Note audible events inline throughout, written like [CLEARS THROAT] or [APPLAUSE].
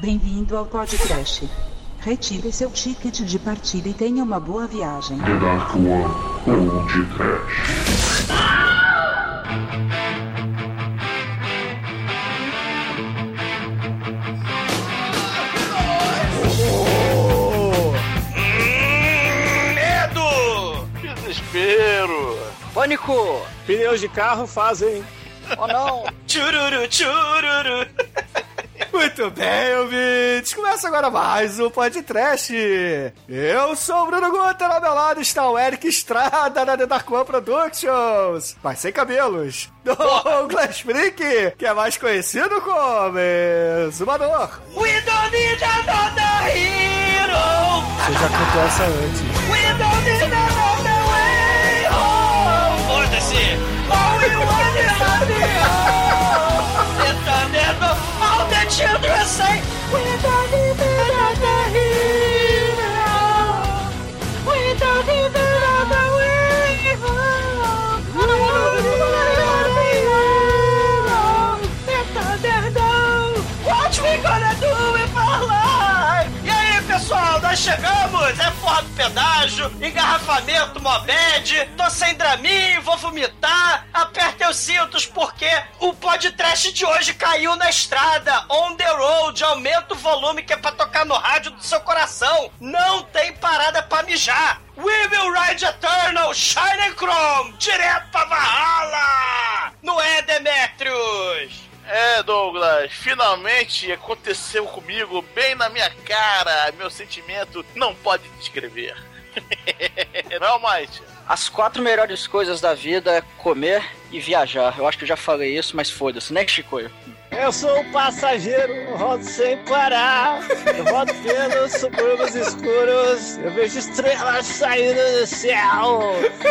Bem-vindo ao podcast. Retire seu ticket de partida e tenha uma boa viagem. The Dark One ou de Trash. Medo! Desespero! Pânico! Pneus de carro fazem. Oh não! [LAUGHS] Chururu, chururu! Muito bem, ouvintes. Começa agora mais um podcast. Eu sou o Bruno Guter, ao meu lado está o Eric Estrada da The Dark One Productions, mas sem cabelos. [LAUGHS] Douglas Freak, que é mais conhecido como Zumador. We don't need another hero! Você já cantou essa antes. We don't need another way home! Foda-se! All we want is a hero! Entendendo? All the children say We nós chegamos! É forra do pedágio, engarrafamento, mobed, tô sem draminho, vou vomitar, apertem os cintos porque o podcast de hoje caiu na estrada, on the road, aumenta o volume que é pra tocar no rádio do seu coração, não tem parada pra mijar. We will ride eternal, Shining Chrome, direto pra Valhalla! Não é, Demetrius? É, Douglas, finalmente aconteceu comigo, bem na minha cara. Meu sentimento não pode descrever. [LAUGHS] não, Mike? As quatro melhores coisas da vida é comer e viajar. Eu acho que eu já falei isso, mas foda-se, né, Chicoio? Eu sou um passageiro, rodo sem parar. Eu rodo pelos subúrbios escuros. Eu vejo estrelas saindo do céu.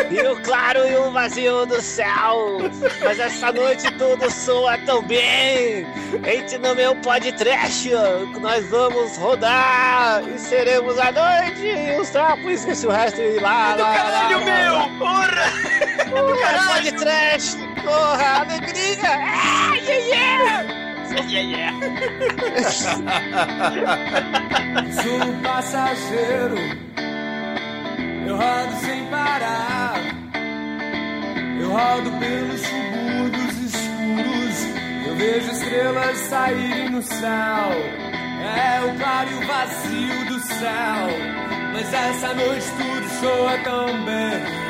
E o claro e o vazio do céu. Mas essa noite tudo soa tão bem. Entre no meu podcast, que nós vamos rodar. E seremos a noite. E os trapos, esqueci o resto. E lá, É do lá, caralho, lá, meu! Porra! É do caralho! podcast, porra, alegria. Ah, yeah, yeah. Yeah, yeah. Sou passageiro, eu rodo sem parar. Eu rodo pelos subúrbios escuros, eu vejo estrelas saírem no céu. É o claro e o vazio do céu, mas essa noite tudo soa tão bem.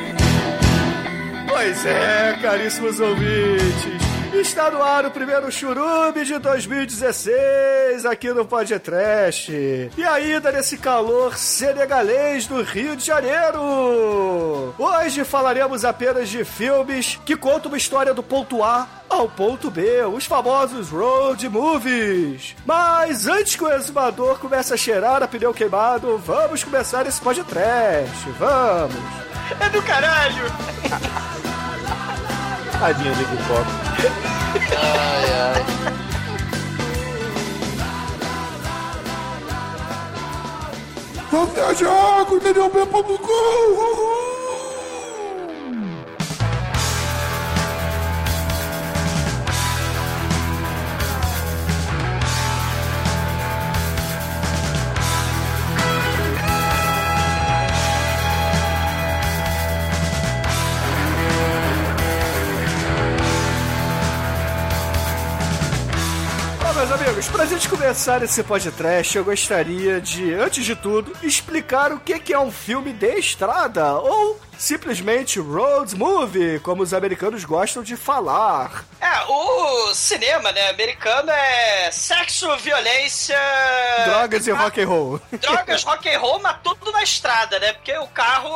Pois é, caríssimos ouvintes. Está no ar o primeiro churume de 2016 aqui no Podcast. E ainda nesse calor senegalês do Rio de Janeiro. Hoje falaremos apenas de filmes que contam uma história do ponto A ao ponto B, os famosos road movies. Mas antes que o exumador comece a cheirar a pneu queimado, vamos começar esse podcast. Vamos. É do caralho! [LAUGHS] Tadinha de pipoca. Ai, ai. Vamos viajar com o TDOB.com! Bom, meus amigos, pra gente começar esse podcast, eu gostaria de, antes de tudo, explicar o que é um filme de estrada, ou simplesmente road movie, como os americanos gostam de falar. É, o cinema, né, americano é sexo, violência... Drogas e rock and roll. Drogas, rock and roll, mas tudo na estrada, né? Porque o carro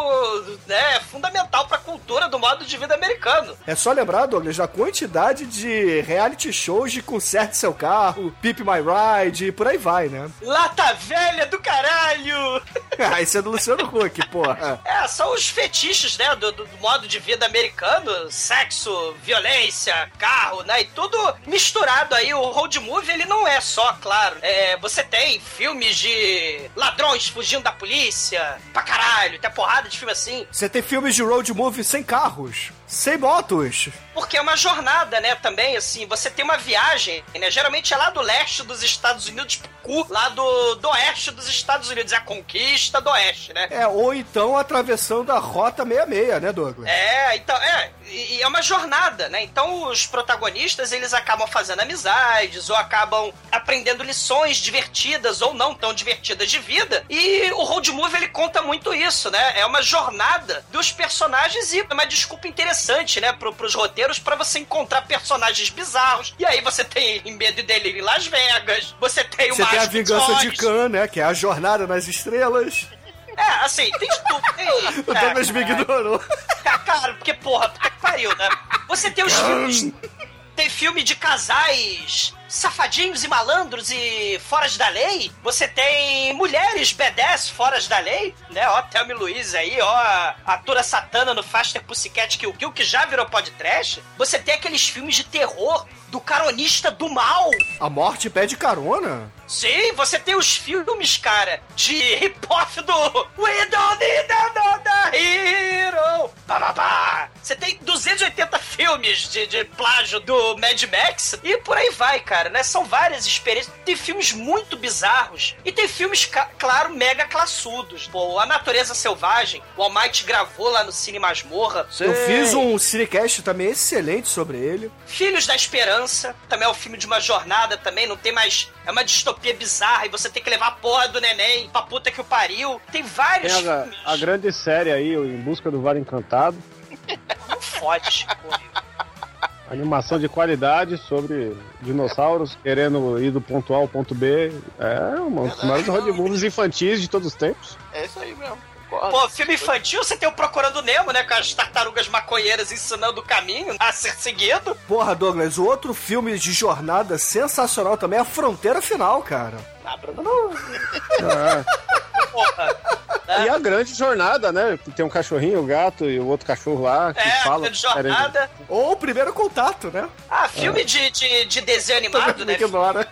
né, é fundamental pra cultura do modo de vida americano. É só lembrar, Douglas, da quantidade de reality shows de conserte seu carro, Pip My Ride e por aí vai, né? Lata velha do caralho! [LAUGHS] ah, isso é do Luciano Huck, porra. É, são os fetiches, né, do, do- do modo de vida americano. Sexo, violência, carro, né, e tudo misturado aí. O road movie, ele não é só, claro. É, você tem filmes de ladrões fugindo da polícia, pra caralho, tem porrada de filme assim. Você tem filmes de road movie sem carros. Sem motos. Porque é uma jornada, né, também, assim, você tem uma viagem, né, geralmente é lá do leste dos Estados Unidos pro cu, lá do, do oeste dos Estados Unidos, é a conquista do oeste, né? É, ou então atravessando a Rota 66, né, Douglas? É, então, é, e, e é uma jornada, né? Então os protagonistas, eles acabam fazendo amizades, ou acabam aprendendo lições divertidas, ou não tão divertidas de vida, e o road movie, ele conta muito isso, né? É uma jornada dos personagens e uma desculpa interessante, né, pro, pros roteiros para você encontrar personagens bizarros, e aí você tem Medo e Delírio em Las Vegas, você tem o Você tem a vingança de. Khan, né? Que é a jornada nas estrelas. É, assim, tem tudo. Tem, [LAUGHS] O Douglas me ignorou. Ca- Cara, porque, porra, puta que pariu, né? Você tem os filmes. Tem filme de casais safadinhos e malandros e foras da lei. Você tem mulheres B10 foras da lei, né? Ó, Thelma e Luiz aí, ó, a atora satana no Faster Pussycat Kill Kill, que já virou podcast. Você tem aqueles filmes de terror do caronista do mal. A morte pede carona? Sim, você tem os filmes, cara, de hip-hop do We Don't Need Another Hero. Pá, pá, pá. Você tem 280 filmes de, de plágio do Mad Max e por aí vai, cara, né? São várias experiências. Tem filmes muito bizarros e tem filmes, claro, mega classudos. Pô, A Natureza Selvagem, o Almighty gravou lá no Cine Masmorra. Eu fiz um cinecast também excelente sobre ele. Filhos da Esperança, também é um filme de uma jornada também, não tem mais. É uma distopia bizarra e você tem que levar a porra do neném pra puta que o pariu. Tem vários Tem a, filmes. a grande série aí, Em Busca do Vale Encantado. [LAUGHS] Não fode. Animação de qualidade sobre dinossauros querendo ir do ponto A ao ponto B. É um dos maiores road movies infantis de todos os tempos. É isso aí mesmo. Pô, filme infantil, você tem o Procurando Nemo, né? Com as tartarugas maconheiras ensinando o caminho a ser seguido. Porra, Douglas, o outro filme de jornada sensacional também é A Fronteira Final, cara. Ah, Bruno, não. É. Porra. E a grande jornada, né? Tem um cachorrinho, o gato e o outro cachorro lá que É, fala. de jornada. Ou o primeiro contato, né? Ah, filme de, de, de desenho animado, né? Ignora.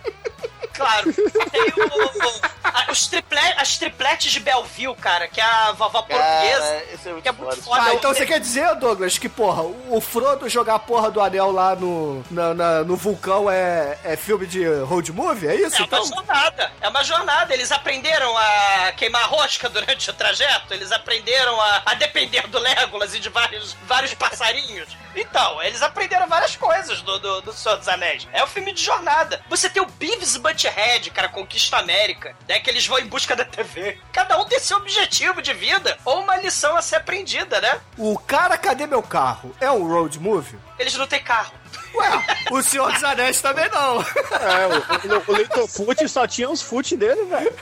Claro. Tem o, a- os triple, as tripletes de Belleville, cara, que é a vovó portuguesa. Esse é muito Que é muito foda. foda. Ah, então você quer dizer, Douglas, que, porra, o Frodo jogar a porra do anel lá no, na- na- no vulcão é, é filme de road movie? É isso? É então? uma jornada, é uma jornada. Eles aprenderam a queimar rosca durante o trajeto, eles aprenderam a, a depender do Legolas e de vários, vários passarinhos. Então, eles aprenderam várias coisas do, do, do Senhor dos Anéis. É um filme de jornada. Você tem o Beavis Butthead, cara, Conquista América, né, que eles vão em busca da TV. Cada um tem seu objetivo de vida ou uma lição a ser aprendida, né? O cara, cadê meu carro? É um road movie? Eles não têm carro. Ué, o Senhor dos Anéis também não. É, o, o, o Littlefoot só tinha os foot dele, velho.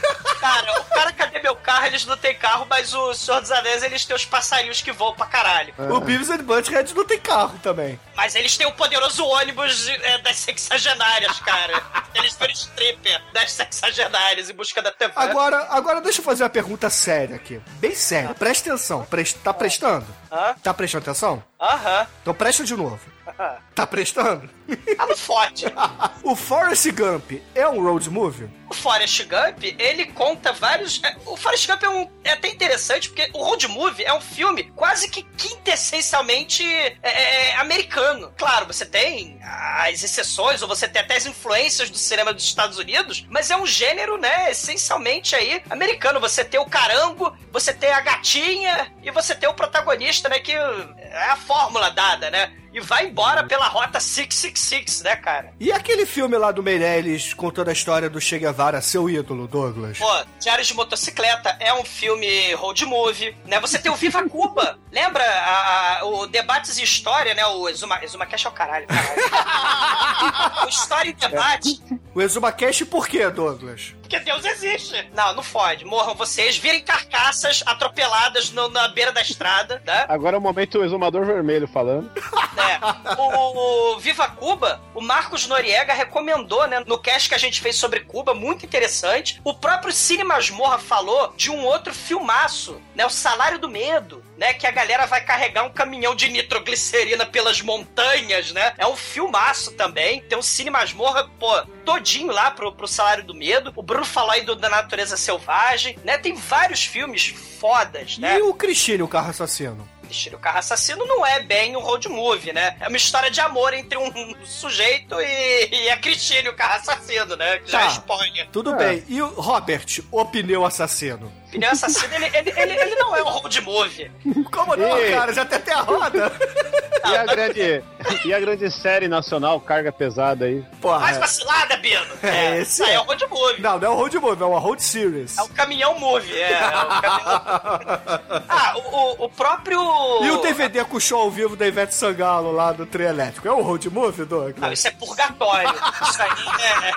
Cara, o cara, cadê meu carro? Eles não têm carro, mas o Senhor dos Anéis, eles têm os passarinhos que voam pra caralho. O Beavis and Butthead não tem carro também. Mas eles têm o poderoso ônibus é, das sexagenárias, cara. Eles foram stripper das sexagenárias em busca da TV. Agora, agora deixa eu fazer uma pergunta séria aqui. Bem séria. Presta atenção. Presta, tá prestando? Hã? Tá prestando atenção? Aham. Então presta de novo. [LAUGHS] Tá prestando? Ah, não fode. [LAUGHS] o Forrest Gump é um road movie? O Forrest Gump, ele conta vários. é, O Forrest Gump é, um, é até interessante, porque o Road Movie é um filme quase que quintessencialmente é, é, americano. Claro, você tem as exceções, ou você tem até as influências do cinema dos Estados Unidos, mas é um gênero, né, essencialmente aí americano. Você tem o carango, você tem a gatinha e você tem o protagonista, né, que é a fórmula dada, né? E vai embora pela rota 666, né, cara? E aquele filme lá do Meirelles contando a história do Che Guevara, seu ídolo, Douglas? Pô, Diários de Motocicleta é um filme road movie, né? Você tem o Viva Cuba. [LAUGHS] Lembra a- a- o Debates e História, né? O Exuma, Exuma Cash é o caralho, caralho. [LAUGHS] o História e Debate. O Exuma Cash por quê, Douglas? Porque Deus existe. Não, não fode. Morram vocês, virem carcaças atropeladas no- na beira da estrada, né? Agora é o momento do exumador vermelho falando. É. O, o Viva Cuba, o Marcos Noriega recomendou, né, no cast que a gente fez sobre Cuba, muito interessante. O próprio Cine Masmorra falou de um outro filmaço, né, o Salário do Medo, né, que a galera vai carregar um caminhão de nitroglicerina pelas montanhas, né? É um filmaço também. Tem um Cine Masmorra, pô, todinho lá pro, pro Salário do Medo. O Bruno falou aí do, da Natureza Selvagem, né? Tem vários filmes fodas, né? E o Cristine, o carro assassino? Cristine, o carro assassino não é bem um road movie, né? É uma história de amor entre um [LAUGHS] sujeito e, e a Cristine, o carro assassino, né? Que Já Tá. é spoiler. Tudo É. bem. E o Robert, o pneu assassino? Pneu assassino, ele, ele, ele, ele não é um road movie. Como não, E- cara? Já tem até a roda. [LAUGHS] E a grande, e a grande série nacional, carga pesada aí. Porra. Mais vacilada, Bino. É, esse isso aí é. é um road movie. Não, não é o road movie, é uma road series. É o caminhão movie, é. é o caminhão... [LAUGHS] Ah, o, o- o próprio. E o DVD com o show ao vivo da Ivete Sangalo lá do trio elétrico? É o road movie, Doug? Não, isso é purgatório. Isso aí é.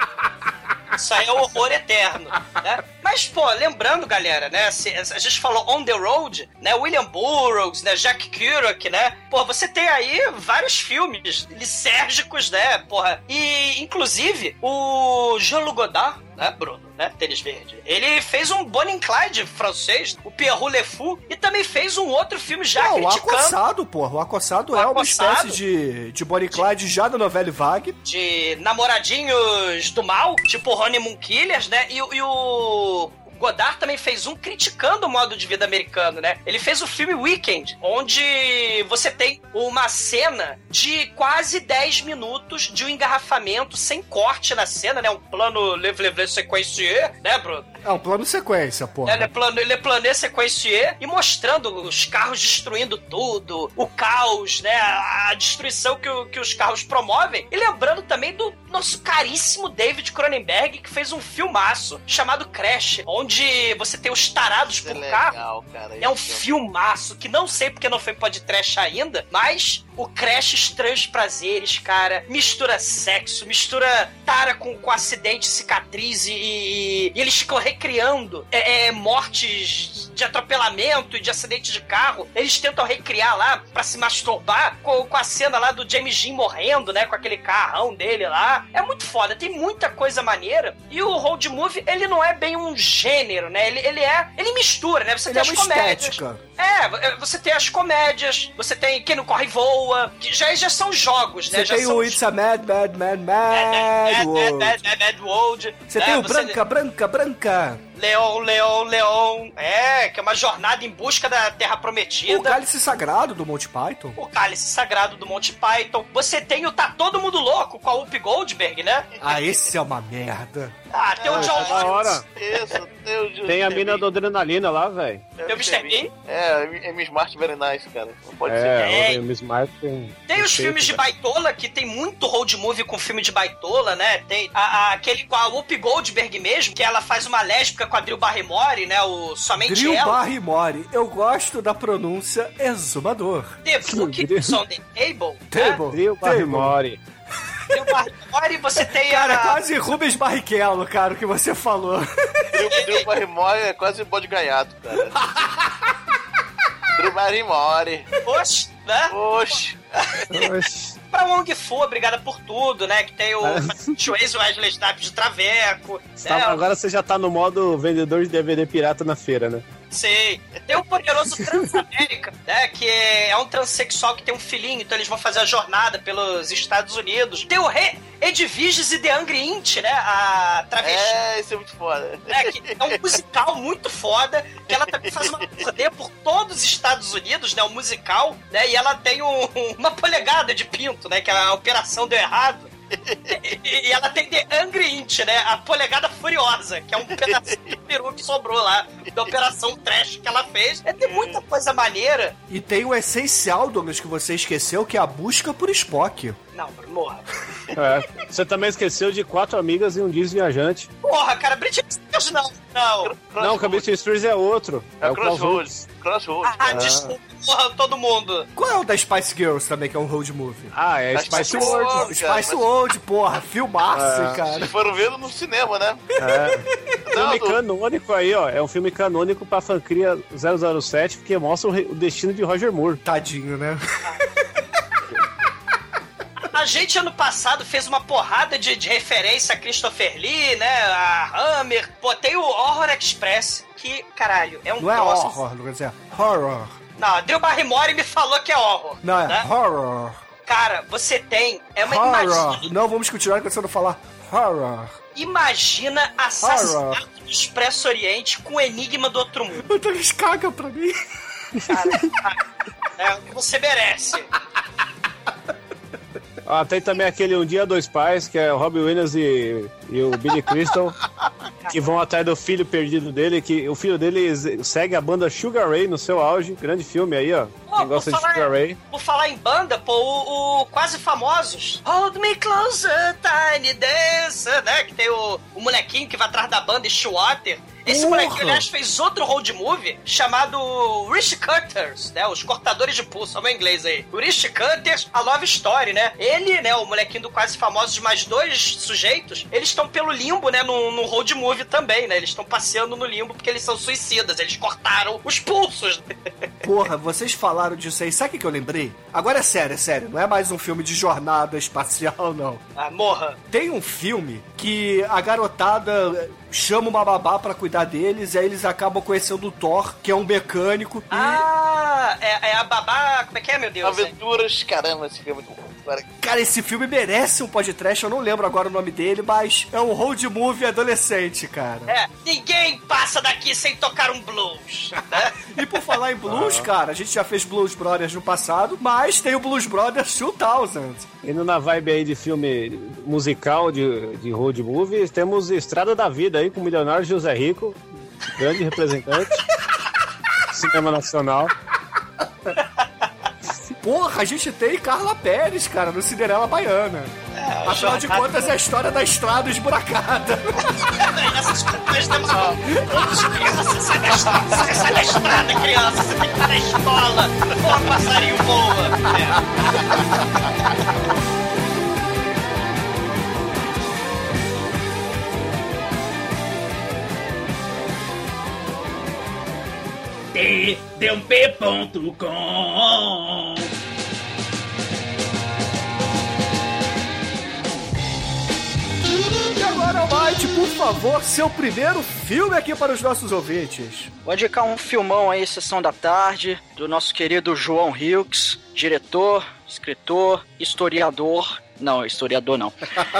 Isso aí é o horror eterno, né? Mas, pô, lembrando, galera, né? a gente falou On the Road, né? William Burroughs, né? Jack Kerouac, né? Pô, você tem aí vários filmes lisérgicos, né? Porra. E, inclusive, o Jean-Luc Godard, né, Bruno? Né? Tênis verde. Ele fez um Bonnie Clyde francês, o Pierrot Le Fou, e também fez um outro filme já Não, o criticando Acossado, porra. O Acossado O é uma Acossado? espécie de, de Bonnie Clyde já da novela Vague. de namoradinhos do mal, tipo Honeymoon Killers, né? E, o- e o Godard também fez um criticando o modo de vida americano, né? Ele fez o filme Weekend, onde você tem uma cena de quase 10 minutos de um engarrafamento sem corte na cena, né? Um plano leve-leve sequencier, né, Bruno? É um plano sequência, porra. Ele é plano, ele é plané sequencier e mostrando os carros destruindo tudo, o caos, né? A, a destruição que, o- que os carros promovem. E lembrando também do nosso caríssimo David Cronenberg, que fez um filmaço chamado Crash, onde você tem os tarados Isso é por carro. legal, cara. É um Isso filmaço que não sei porque não foi podcast ainda, mas o Crash Estranhos Prazeres, cara, mistura sexo, mistura tara com, com acidente, cicatriz e, e- eles ficam recriando é, é, mortes de atropelamento e de acidente de carro. Eles tentam recriar lá pra se masturbar com, com a cena lá do James Dean morrendo, né, com aquele carrão dele lá. É muito foda, tem muita coisa maneira. E o road movie, ele não é bem um gênero, né? Ele, ele é, ele mistura, né? Você Ele tem é as uma comédias. estética. É, você tem as comédias, você tem Quem Não Corre e Voa, que já, já são jogos, né? Você já tem o os- It's a Mad, Mad, Mad, Mad, Mad Mad, World. Mad, Mad, Mad World. Você né? tem o Branca, Branca, Branca. Leon, Leon, Leon. É, que é uma jornada em busca da Terra O Prometida. Cálice Sagrado do Monty Python. O Cálice Sagrado do Monty Python. Você tem o Tá Todo Mundo Louco com a Whoopi Goldberg, né? Ah, esse é uma merda. Ah, tem o John da hora. Isso, tem o Tem a mina do Adrenalina lá, velho. É Tem o Mr. Bean. É, é Miss Smart Very Nice, cara. Não pode ser. É, É. o Miss Martin. Tem os filmes de Baitola, que tem muito road movie com filme de Baitola, né? Tem a- a- aquele com a Whoopi Goldberg mesmo, que ela faz uma lésbica com a Drew Barrymore, né? O Somente Drew Ela. Barrymore. Eu gosto da pronúncia exumador. The Book is on the Table. Né? Table. Drew Barrymore. Drew Barrymore, você tem Cara, a... quase Rubens Barrichello, cara, o que você falou. Drew, Drew Barrymore é quase bode gaiato, cara. [LAUGHS] Drew Barrymore. Oxe, né? Oxe. Oxi. Pra Wong Fu, obrigada por tudo, né? Que tem o Chase Wesley Snipes de Traveco. Tá- né? agora você já tá no modo vendedor de DVD pirata na feira, né? Sei. Tem o poderoso Transamérica, [LAUGHS] né? Que é um transexual que tem um filhinho, então eles vão fazer a jornada pelos Estados Unidos. Tem o Re Edviges e The Angry Int, né? A travesti. É, isso é muito foda. né, que é um musical muito foda, que ela também faz [LAUGHS] todos os Estados Unidos, né, um musical, né, e ela tem um- [LAUGHS] uma polegada de pinto, né, que a operação deu errado. E, ela tem The Angry Int, né, a polegada furiosa, que é um pedacinho de peru que sobrou lá da operação trash que ela fez. É, tem muita coisa maneira. E tem o essencial, Douglas, que você esqueceu, que é a busca por Spock. Não, morra. É. Você também esqueceu de quatro amigas e um disco viajante. Porra, cara, Britney Spears não. Não. Não, o Cabelo Spears é outro. É o Crossroads. Crossroads. Ah, cara. desculpa, porra, todo mundo. Qual é o da Spice Girls também, que é um road movie? Ah, é Spice que World. World, cara, Spice mas- World, porra, filmaço, É. cara. Vocês foram vendo no cinema, né? É. Não, filme do- canônico aí, ó. É um filme canônico pra Fancria 007, porque mostra o, re- o destino de Roger Moore. Tadinho, né? A gente ano passado fez uma porrada de, de referência a Christopher Lee, né? A Hammer. Pô, tem o Horror Express, que, caralho, é um Não é troço- horror, não quer dizer horror. Não, a Drew Barrymore me falou que é horror. Não, é né? horror. Cara, você tem. É uma Horror. imagem. Não vamos continuar quando você não falar Horror. Imagina Assassinato do Expresso Oriente com Enigma do Outro Mundo. O Douglas caga pra mim. Cara, [LAUGHS] é o que você merece. Ah, tem também aquele Um Dia Dois Pais, que é o Robbie Williams e, e o Billy Crystal, [LAUGHS] que vão atrás do filho perdido dele, que o filho dele segue a banda Sugar Ray no seu auge. Grande filme aí, ó. Pô, Quem gosta de por falar- Sugar Ray. Por falar em banda, pô, o, o Quase Famosos. Hold me closer, tiny dancer, né? Que tem o, o molequinho que vai atrás da banda, Shwater. Esse Porra! molequinho, aliás, fez outro road movie chamado Rich Cutters, né? Os cortadores de pulso, olha o meu inglês aí. O Rich Cutters, a Love Story, né? Ele, né, o molequinho do Quase Famosos, mais dois sujeitos, eles estão pelo limbo, né, no, no road movie também, né? Eles estão passeando no limbo porque eles são suicidas, eles cortaram os pulsos. [LAUGHS] Porra, vocês falaram disso aí. Sabe o que que eu lembrei? Agora é sério, é sério. Não é mais um filme de jornada espacial, [LAUGHS] não. Ah, morra. Tem um filme que a garotada chama uma babá pra cuidar deles, e aí eles acabam conhecendo o Thor, que é um mecânico. e- Ah, é, é a babá. Como é que é, meu Deus? Aventuras, caramba, esse filme é muito bom. Agora, Cara, esse filme merece um podcast, eu não lembro agora o nome dele, mas é um road movie adolescente, cara. É, ninguém passa daqui sem tocar um blues. Né? [LAUGHS] E por falar em blues, cara, a gente já fez Blues Brothers no passado, mas tem o Blues Brothers 2000. Indo na vibe aí de filme musical, de, de road movie, temos Estrada da Vida aí com o milionário José Rico, grande representante. [LAUGHS] Cinema Nacional. Porra, a gente tem Carla Pérez, cara, no Cinderela Baiana. Afinal de contas, é a história da estrada esburacada. Nessas nós temos. Criança, sai da estrada, sai- sai da estrada, criança. Você tem que estar na escola. Porra, passarinho voa. É. td1p.com E agora, Almighty, por favor, seu primeiro filme aqui para os nossos ouvintes. Vou indicar um filmão aí, Sessão da Tarde, do nosso querido João Hughes, diretor, escritor, historiador. Não, historiador não.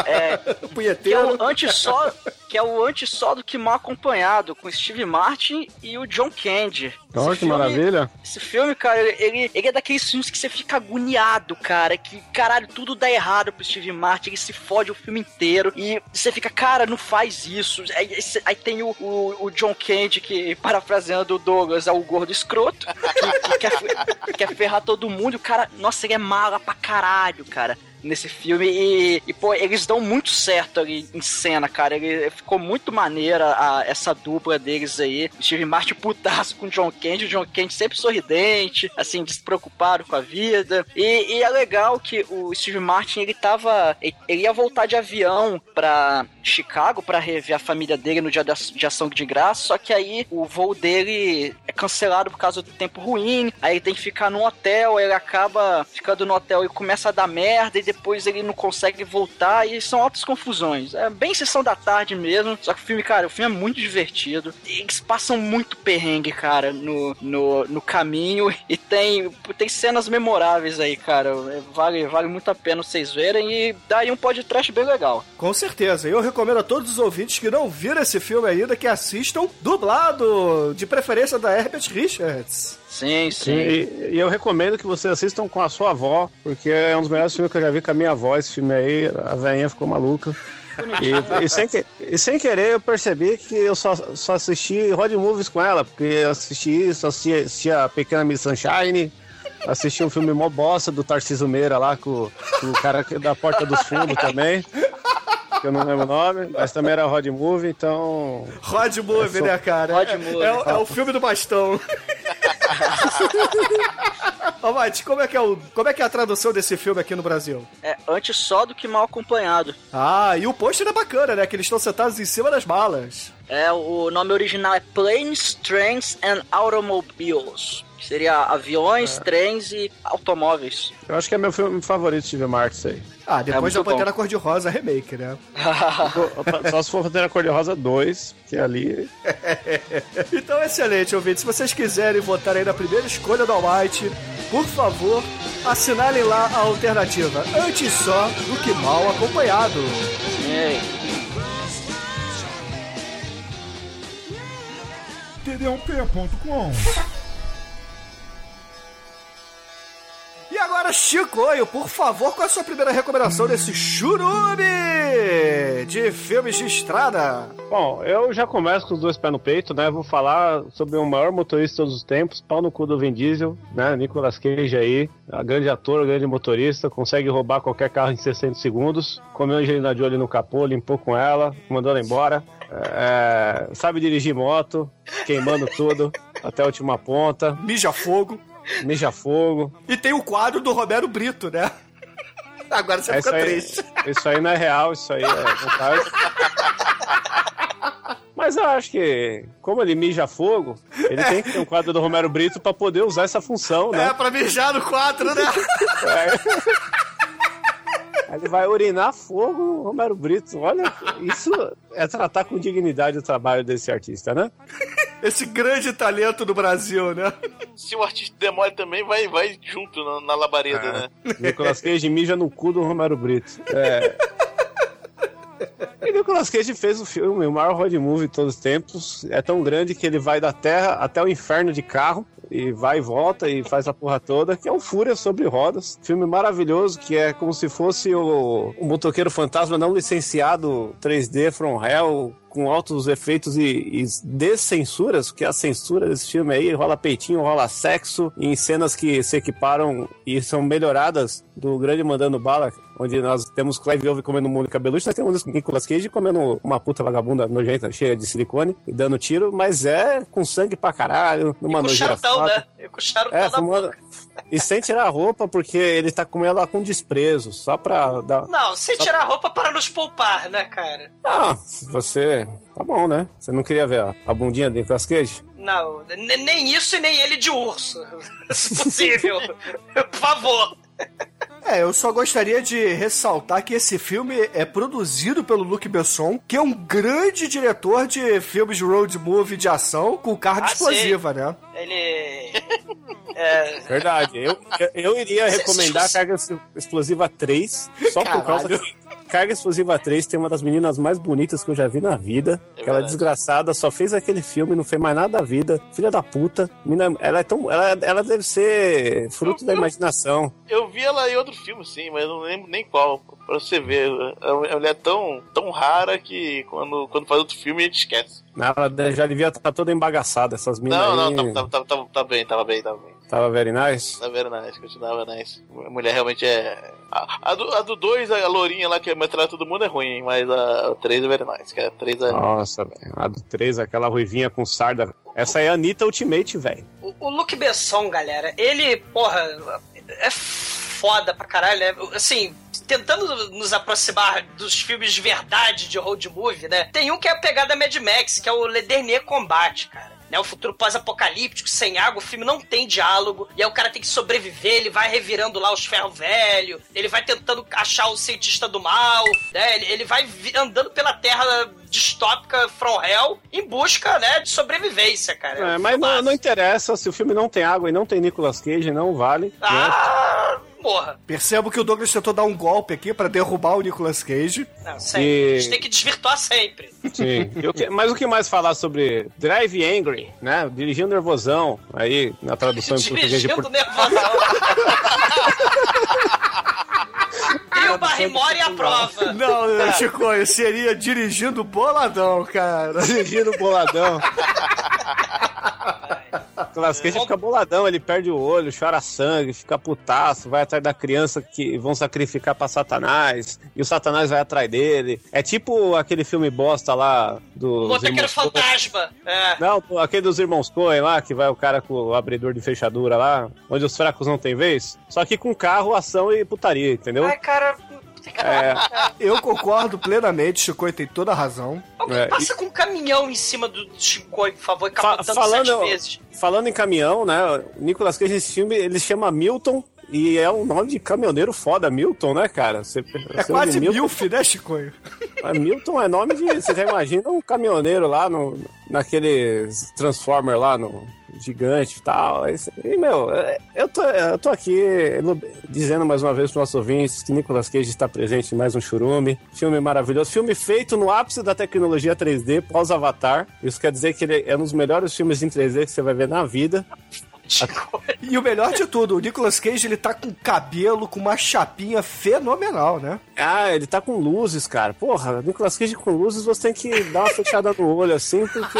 É, [LAUGHS] que é Punheteiro. o antes só, que é o antes só do que mal acompanhado, com Steve Martin e o John Candy. Olha Esse que filme- maravilha. Esse filme, cara, ele, ele é daqueles filmes que você fica agoniado, cara. Que, caralho, tudo dá errado pro Steve Martin, ele se fode o filme inteiro. E você fica, cara, não faz isso. Aí, aí- aí tem o, o, o John Candy, que, parafraseando o Douglas, é o gordo escroto, [LAUGHS] que, que quer, quer ferrar todo mundo. E o cara, nossa, ele é mala pra caralho, cara. Nesse filme, e, e, pô, eles dão muito certo ali em cena, cara. Ele ficou muito maneira a- essa dupla deles aí. Steve Martin putaço com John Candy, o John Candy sempre sorridente, assim, despreocupado com a vida. E, e é legal que o Steve Martin, ele tava. Ele, ia voltar de avião pra Chicago pra rever a família dele no dia de ação de graça, só que aí o voo dele é cancelado por causa do tempo ruim, aí ele tem que ficar no hotel, ele acaba ficando no hotel e começa a dar merda, e depois ele não consegue voltar, e são altas confusões. É bem sessão da tarde mesmo, só que o filme, cara, o filme é muito divertido. Eles passam muito perrengue, cara, no, no, no caminho, [LAUGHS] e tem, tem cenas memoráveis aí, cara. É, Vale, vale muito a pena vocês verem, e dá aí um podcast bem legal. Com certeza. Eu recomendo a todos os ouvintes que não viram esse filme ainda que assistam dublado, de preferência da Herbert Richards. Sim, Sim, e, e eu recomendo que vocês assistam com a sua avó, porque é um dos melhores filmes que eu já vi com a minha avó. Esse filme aí, a velhinha ficou maluca. E, e sem, que- e sem querer eu percebi que eu só, só assisti road movies com ela, porque eu assisti isso, assisti, assisti a Pequena Miss Sunshine, assisti um filme mó bosta do Tarcísio Meira lá com, com o cara da Porta dos Fundos também, que eu não lembro o nome, mas também era road movie, então Rod Movie, sou- né, cara? Rod é, Movie. é o- é o filme do bastão. [LAUGHS] Ô, Mate, como é que é o, como é que é a tradução desse filme aqui no Brasil? É antes só do que mal acompanhado. Ah, e o pôster é bacana, né? Que eles estão sentados em cima das malas. É, o nome original é Planes, Trains and Automobiles. Seria aviões, é. trens e automóveis. Eu acho que é meu filme favorito Steve Marx aí. Ah, depois é da Pantera Cor-de-Rosa remake, né? [LAUGHS] Só se for Pantera Cor-de-Rosa 2, que é ali. [LAUGHS] então, excelente, ouvinte. Se vocês quiserem votar aí na primeira escolha do Almighty, por favor, assinalem lá a alternativa. Antes só do que mal acompanhado. Ei. E agora, Chicoio, por favor, qual é a sua primeira recomendação desse churume de filmes de estrada? Bom, eu já começo com os dois pés no peito, né? Vou falar sobre o maior motorista de todos os tempos, pau no cu do Vin Diesel, né? Nicolas Cage aí, a grande ator, grande motorista, consegue roubar qualquer carro em 60 segundos, comeu a Angelina Jolie no capô, limpou com ela, mandou ela embora. É, sabe dirigir moto, queimando tudo [LAUGHS] até a última ponta, Mija Fogo. Mija fogo. E tem o quadro do Romero Brito, né? Agora você É, isso, fica aí, triste. isso aí não é real, isso aí é vontade. Mas eu acho que, como ele mija fogo, ele tem que ter um quadro do Romero Brito pra poder usar essa função, né? É, pra mijar no quadro, né? Aí Ele vai urinar fogo, Romero Brito. Olha, isso é tratar com dignidade o trabalho desse artista, né? Esse grande talento do Brasil, né? Se o artista demora também, vai, vai junto na, na labareda, É. né? Nicolas Cage mija no cu do Romero Brito. É. E Nicolas Cage fez o filme, o maior road movie de todos os tempos. É tão grande que ele vai da Terra até o inferno de carro. E vai e volta e faz a porra toda, que é o Fúria sobre Rodas. Filme maravilhoso, que é como se fosse o, o motoqueiro fantasma não licenciado 3D From Hell, com altos efeitos e, e descensuras, porque a censura desse filme aí rola peitinho, rola sexo, em cenas que se equiparam e são melhoradas do Grande Mandando Bala, onde nós temos Clive Owen comendo um mundo cabeludo, nós temos Nicolas Cage comendo uma puta vagabunda nojenta, cheia de silicone, e dando tiro, mas é com sangue pra caralho, numa E com né? E com charutão É, fumando. E sem tirar a roupa, porque ele tá comendo ela com desprezo, só pra dar. Não, sem Só- tirar a roupa para nos poupar, né, cara? Ah, você. Tá bom, né? Você não queria ver a, a bundinha do Nicolas Cage? Não, ne- nem isso e nem ele de urso. [LAUGHS] Se possível. [LAUGHS] Por favor. É, eu só gostaria de ressaltar que esse filme é produzido pelo Luc Besson, que é um grande diretor de filmes de road movie de ação com carga Ah, explosiva, né? Ele. [LAUGHS] É, Verdade. Eu, eu, iria recomendar se- Carga Explosiva 3, só por causa Caralho. Carga Explosiva 3 tem uma das meninas mais bonitas que eu já vi na vida. Aquela verdade. desgraçada, só fez aquele filme, não fez mais nada da vida. Filha da puta. Mina, ela é tão. Ela, ela deve ser fruto da imaginação. Eu vi ela em outro filme, sim, mas eu não lembro nem qual. Pra você ver, ela é tão, tão rara que quando, quando faz outro filme a gente esquece. Ela já devia estar toda embagaçada, essas minas Não, aí. não, tava, tava, tava, tava bem, tava bem, tava bem. Tava very nice. Tava very nice, continuava nice. A mulher realmente é. A, a do 2, a, a lourinha lá que é metralha todo mundo é ruim, mas a, a 3 é very nice, que a 3 é. Nossa, velho. A do 3, aquela ruivinha com sarda. Essa aí é a Anitta Ultimate, velho. o, o Luke Besson, galera, ele, porra, é foda pra caralho, né? Assim, tentando nos aproximar dos filmes de verdade de road movie, né? Tem um que é a pegada Mad Max, que é o Le Dernier Combat, cara. Né, o futuro pós-apocalíptico, sem água, o filme não tem diálogo, e aí o cara tem que sobreviver, ele vai revirando lá os ferros velhos, ele vai tentando achar o cientista do mal, né? Ele, ele vai andando pela terra distópica From Hell em busca, né, de sobrevivência, cara. É, mas não, não interessa, se o filme não tem água e não tem Nicolas Cage, não vale. né? Morra. Percebo que o Douglas tentou dar um golpe aqui pra derrubar o Nicolas Cage. Não, sempre. E- A gente tem que desvirtuar sempre. Sim. Que- mas o que mais falar sobre Drive Angry, né? Dirigindo nervosão, aí na tradução em português de Dirigindo nervosão. [LAUGHS] e o Barrymore a prova. Não, Chico, seria dirigindo boladão, cara. Dirigindo boladão. [LAUGHS] Nicolas Cage fica boladão, ele perde o olho, chora sangue, fica putaço, vai atrás da criança que vão sacrificar pra Satanás, e o Satanás vai atrás dele. É tipo aquele filme bosta lá do. O motoqueiro fantasma. É. Não, aquele dos irmãos Coen lá, que vai o cara com o abridor de fechadura lá, onde os fracos não têm vez. Só que com carro, ação e putaria, entendeu? Ai, cara. É, Eu concordo plenamente, Chico tem toda a razão. Alguém É, passa com um caminhão em cima do Chico, por favor, e Fa- capotando falando, sete vezes. falando em caminhão, né? O Nicolas Cage nesse filme, ele chama Milton. E é um nome de caminhoneiro foda, Milton, né, cara? Você, É quase milf, né, Chico? Mas Milton é nome de. Você já imagina um caminhoneiro lá no, naquele Transformer lá no, gigante e tal. E, meu, é, eu tô, eu tô aqui dizendo mais uma vez para nossos ouvintes que Nicolas Cage está presente em mais um churume. Filme maravilhoso. Filme feito no ápice da tecnologia 3D, pós-Avatar. Isso quer dizer que ele é um dos melhores filmes em 3D que você vai ver na vida. [LAUGHS] E o melhor de tudo, o Nicolas Cage, ele tá com cabelo, com uma chapinha fenomenal, né? Ah, ele tá com luzes, cara. Porra, Nicolas Cage com luzes, você tem que dar uma fechada no olho assim, porque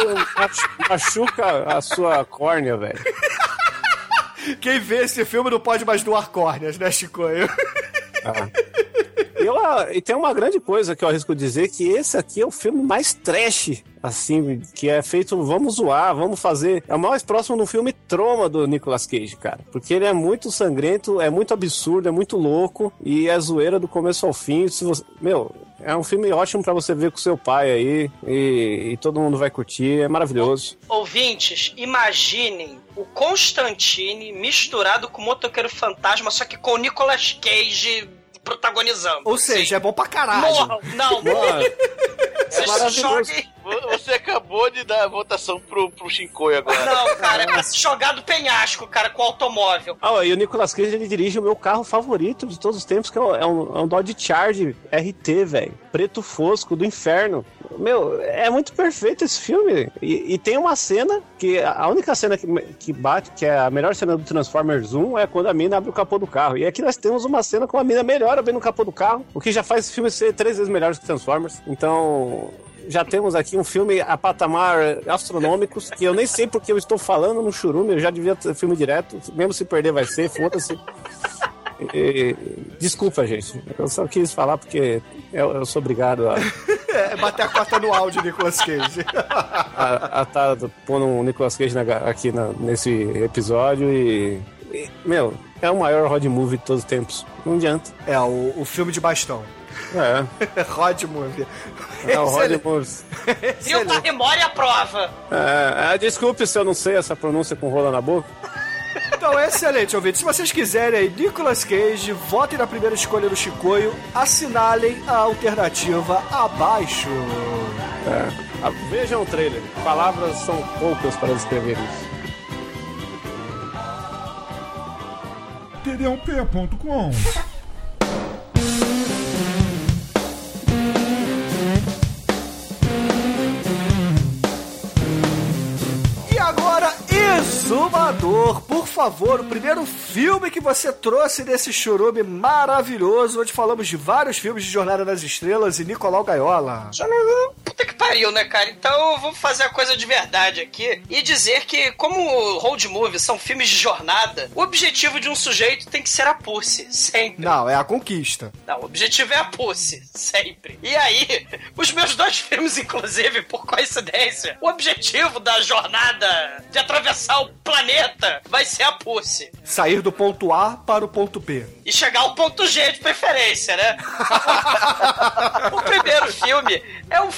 machuca a sua córnea, velho. Quem vê esse filme não pode mais doar córneas, né, Chicoio? [LAUGHS] Ah. Eu, e tem uma grande coisa que eu arrisco dizer, que esse aqui é o filme mais trash, assim, que é feito, vamos zoar, vamos fazer. É o mais próximo do filme Troma do Nicolas Cage, cara. Porque ele é muito sangrento, é muito absurdo, é muito louco, e é zoeira do começo ao fim. Se você, meu, é um filme ótimo para você ver com seu pai aí, e, e todo mundo vai curtir, é maravilhoso. Ouvintes, imaginem o Constantine misturado com o Motoqueiro Fantasma, só que com o Nicolas Cage protagonizando. Ou seja, Sim. é bom pra caralho. Morram. Não, morram. É maravilhoso. Você acabou de dar a votação pro, pro Shinkoi agora. Não, cara, é pra se jogar do penhasco, cara, com o automóvel. Ah, e o Nicolas Cage, ele dirige o meu carro favorito de todos os tempos, que é um, é um, é Dodge Charge RT, velho. Preto fosco, do inferno. Meu, é muito perfeito esse filme. E, e, tem uma cena que a única cena que, que bate, que é a melhor cena do Transformers 1, é quando a mina abre o capô do carro. E aqui nós temos uma cena com a mina melhor abrindo o capô do carro, o que já faz esse filme ser três vezes melhor que Transformers. Então, já temos aqui um filme a patamar astronômicos, que eu nem sei porque eu estou falando no churume, eu já devia ter filme direto, mesmo se perder vai ser, foda-se. desculpa, gente. Eu só quis falar porque eu, eu sou obrigado a. [LAUGHS] É, bater a cota no áudio, Nicolas Cage. [LAUGHS] a, a tá pondo um Nicolas Cage na, aqui na, nesse episódio e, e. Meu, é o maior road movie de todos os tempos. Não adianta. É, o, o filme de bastão. É. [LAUGHS] Rod Movie. É o Rod. E o Barrymore à prova. É, é, desculpe se eu não sei essa pronúncia com rola na boca. Então, excelente, ouvinte. Se vocês quiserem aí, Nicolas Cage, votem na primeira escolha do Chicoio, assinalem a alternativa abaixo. É. Vejam o trailer. Palavras são poucas para descrever isso. td1p.com Exumador, por favor, o primeiro filme que você trouxe desse churume maravilhoso, onde falamos de vários filmes de Jornada nas Estrelas e Nicolau Gaiola. Que pariu, né, cara? Então eu vou fazer a coisa de verdade aqui e dizer que, como road movie são filmes de jornada, o objetivo de um sujeito tem que ser a Pussy, sempre. Não, é a conquista. Não, o objetivo é a Pussy, sempre. E aí, [LAUGHS] os meus dois filmes, inclusive, por coincidência, o objetivo da jornada de atravessar o planeta vai ser a Pussy. Sair do ponto A para o ponto B. E chegar ao ponto G de preferência, né? [LAUGHS] o primeiro filme é um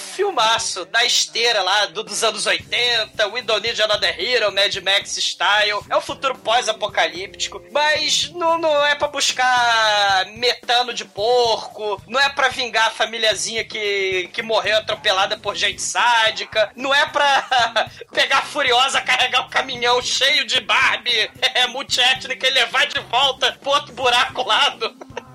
da esteira lá do, dos anos 80, We Don't Need Another Hero, Mad Max Style. É um futuro pós-apocalíptico, mas não, não é para buscar metano de porco, não é para vingar a famíliazinha que, que morreu atropelada por gente sádica, não é pra [LAUGHS] pegar a Furiosa, carregar o caminhão cheio de Barbie [LAUGHS] é, multiétnica e levar de volta pro outro buraco lado. [LAUGHS]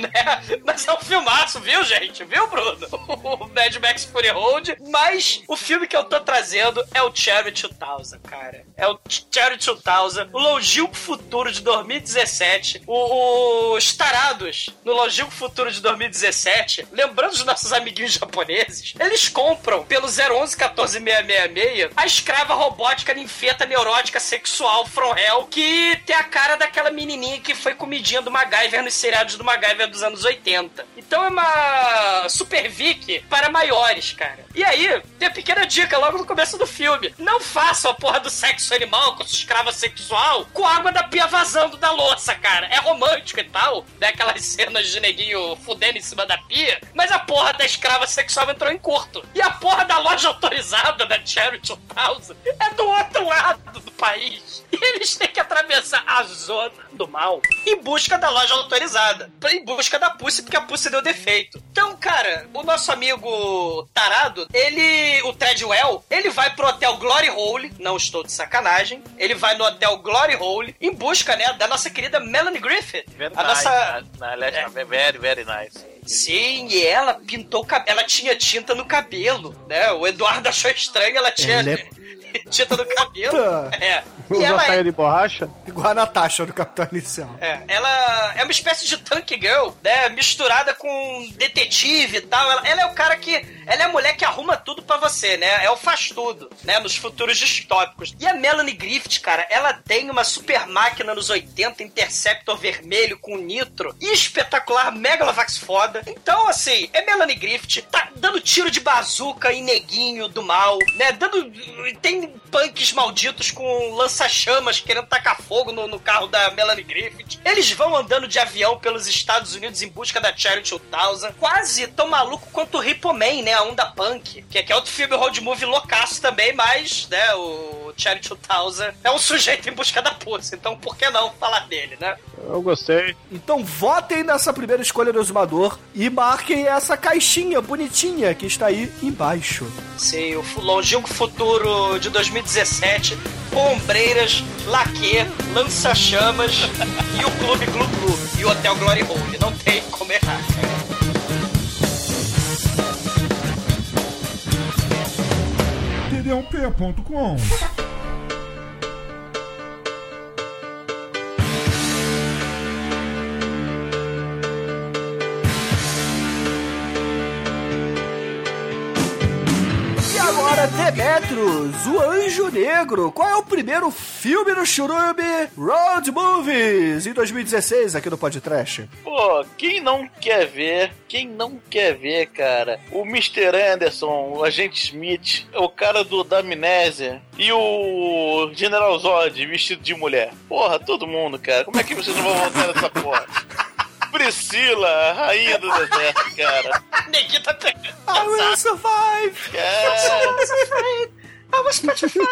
né? [LAUGHS] Mas é um filmaço, viu, gente? Viu, Bruno? O Mad Max Fury Road. Mas o filme que eu tô trazendo é o Cherry 2000, cara. É o Cherry 2000, o longínquo futuro de 2017. O, os tarados no longínquo futuro de 2017, lembrando os nossos amiguinhos japoneses, eles compram pelo 011 14666 a escrava robótica ninfeta neurótica sexual From Hell, que tem a cara daquela menininha que foi comidinha do MacGyver nos seriados do MacGyver dos anos 80. Então é uma Super Vic para maiores, cara. E aí, tem a pequena dica logo no começo do filme. Não façam a porra do sexo animal com sua escrava sexual com água da pia vazando da louça, cara. É romântico e tal, né? Aquelas cenas de neguinho fudendo em cima da pia, mas a porra da escrava sexual entrou em curto. E a porra da loja autorizada da Charity 2000 é do outro lado do país. E eles têm que atravessar a zona do mal em busca da loja autorizada. Em busca busca da Pussy porque a Pussy deu defeito. Então, cara, o nosso amigo tarado, ele, o Treadwell, ele vai pro hotel Glory Hole, não estou de sacanagem, ele vai no hotel Glory Hole em busca, né, da nossa querida Melanie Griffith. Very a nice, nossa... Na, É. Very, very nice. Sim, e ela pintou o cabelo. Ela tinha tinta no cabelo, né? O Eduardo achou estranho, ela tinha Ela é [LAUGHS] tinta no cabelo. Puta. É. E Usa ela, saia de borracha? Igual a Natasha do Capitão Inicial. é, ela é uma espécie de tank girl, né? Misturada com detetive e tal. Ela, ela é o cara que. Ela é a mulher que arruma tudo pra você, né? É o faz tudo, né? Nos futuros distópicos. E a Melanie Griffith, cara, ela tem uma super máquina nos 80, Interceptor vermelho com nitro e espetacular Megalovax foda. Então, assim, é Melanie Griffith, tá dando tiro de bazuca em neguinho do mal, né? Dando. Tem punks malditos com lança-chamas querendo tacar fogo no, no carro da Melanie Griffith. Eles vão andando de avião pelos Estados Unidos em busca da Charity 2000. Quase tão maluco quanto o Hippo Man, né? A Onda Punk. Que é, que é outro filme road movie loucaço também, mas, né? O Charity 2000 é um sujeito em busca da pussy. Então, por que não falar dele, né? Eu gostei. Então votem nessa primeira escolha do exumador e marquem essa caixinha bonitinha que está aí embaixo. Sim, o longínquo futuro de 2017, com ombreiras, laque, lança-chamas e o Clube Glu Glu e o Hotel Glory Hole. Não tem como errar, cara. td1p.com agora, Demetrius, o Anjo Negro. Qual é o primeiro filme do Churume Road Movies em 2016 aqui no Podcast? Pô, quem não quer ver, quem não quer ver, cara, o Mr. Anderson, o Agente Smith, o cara do da Amnésia e o General Zod vestido de mulher. Porra, todo mundo, cara. Como é que vocês não vão voltar nessa porra? [LAUGHS] Priscila, rainha do deserto, cara. Neguinho tá pegando. I will survive! Cara, [LAUGHS] I was petrified.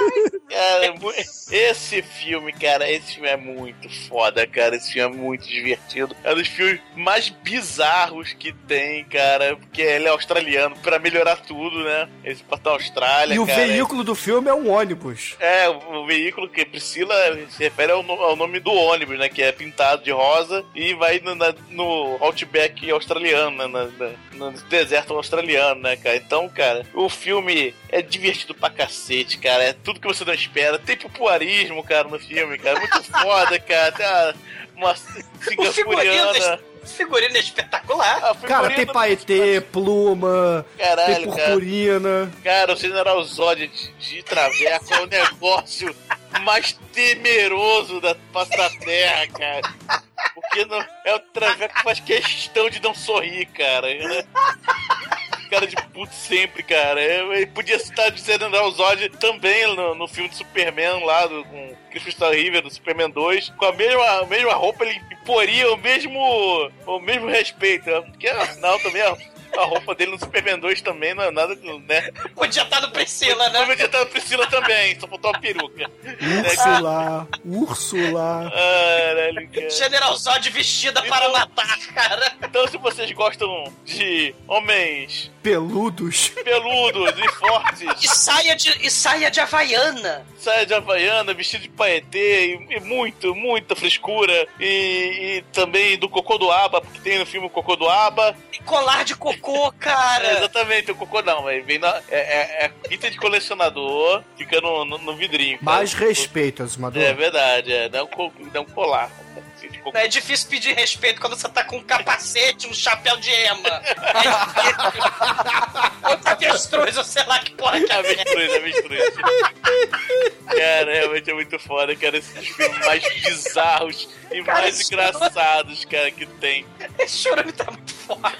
cara, mu- esse filme, cara, esse filme é muito foda, cara. Esse filme é muito divertido. É um dos filmes mais bizarros que tem, cara. Porque ele é australiano, pra melhorar tudo, né? Esse pra Austrália, E o cara. veículo do filme é um ônibus. É, o, o veículo que Priscila se refere ao, ao nome do ônibus, né? Que é pintado de rosa e vai no, na- no Outback australiano, né? na- na- no deserto australiano, né, cara? Então, cara, o filme é divertido pra cacete, cara. É tudo que você não espera. Tem popuarismo, cara, no filme, cara. Muito foda, cara. Tem uma, uma figurino, singapuriana. é, figurino é espetacular. A Cara, tem paetê, pluma, Caralho, tem cara. purpurina. Cara, o General Zod de, de Traveco é o negócio mais temeroso da face da Terra, cara. Porque não, é o Traveco que faz questão de não sorrir, cara. Né? Cara de puto sempre, cara. Ele podia estar de General Zod também no, no filme de Superman lá do, com Christopher River, do Superman 2. Com a mesma, a mesma roupa, ele imporia o mesmo, o mesmo respeito. né? Porque não, também a, a roupa dele no 2 também não é nada, né? Podia estar no Priscila, né? Podia estar na Priscila também, só faltou uma peruca. Úrsula, Úrsula. Caralho, cara. General Zod vestida para matar, cara. Então, se vocês gostam de homens Peludos. peludos e fortes, E saia de, e saia de Havaiana. saia de havaiana, vestido de paetê e, e muito, muita frescura. E, e também do Cocô do Aba, porque tem no filme o Cocô do Aba. E colar de cocô, É, cara. exatamente, o Cocô não, mas vem na. É, é, é fita de colecionador, fica no, no, no vidrinho. cara. Mais respeito, Azumador. É verdade, é. Dá um, dá um colar. Cocô. É difícil pedir respeito quando você tá com um capacete, um chapéu de ema. É difícil. Outra avestruz, ou sei lá que porra que é. Avestruz, avestruz. Cara, realmente é muito foda, cara. Esses filmes mais bizarros e Cara, mais engraçados, cara, que tem. Esse chorume tá muito foda.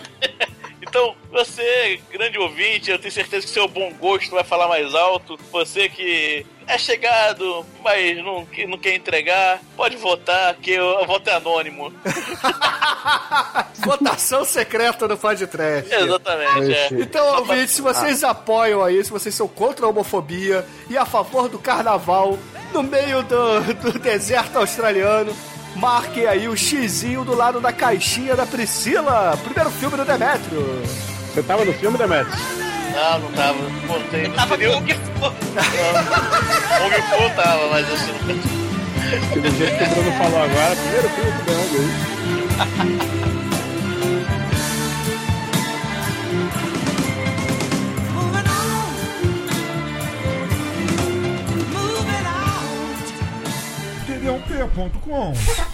Então, você, grande ouvinte, eu tenho certeza que seu bom gosto vai falar mais alto. Você que é chegado, mas não, não quer entregar, pode votar, que eu, eu voto é anônimo. [LAUGHS] Votação secreta do Fã de Trash. Exatamente, é. Então, ouvinte, se vocês apoiam aí, se vocês são contra a homofobia e a favor do carnaval no meio do, do deserto australiano, marquem aí o xizinho do lado da caixinha da Priscila. Primeiro filme do Demetrio. Você tava no filme, Demetrius? Não, não tava. Botei. Não Tava com o o que for. Fu tava, mas assim não. Que do jeito que o Bruno falou agora, primeiro filme do Django aí. Moving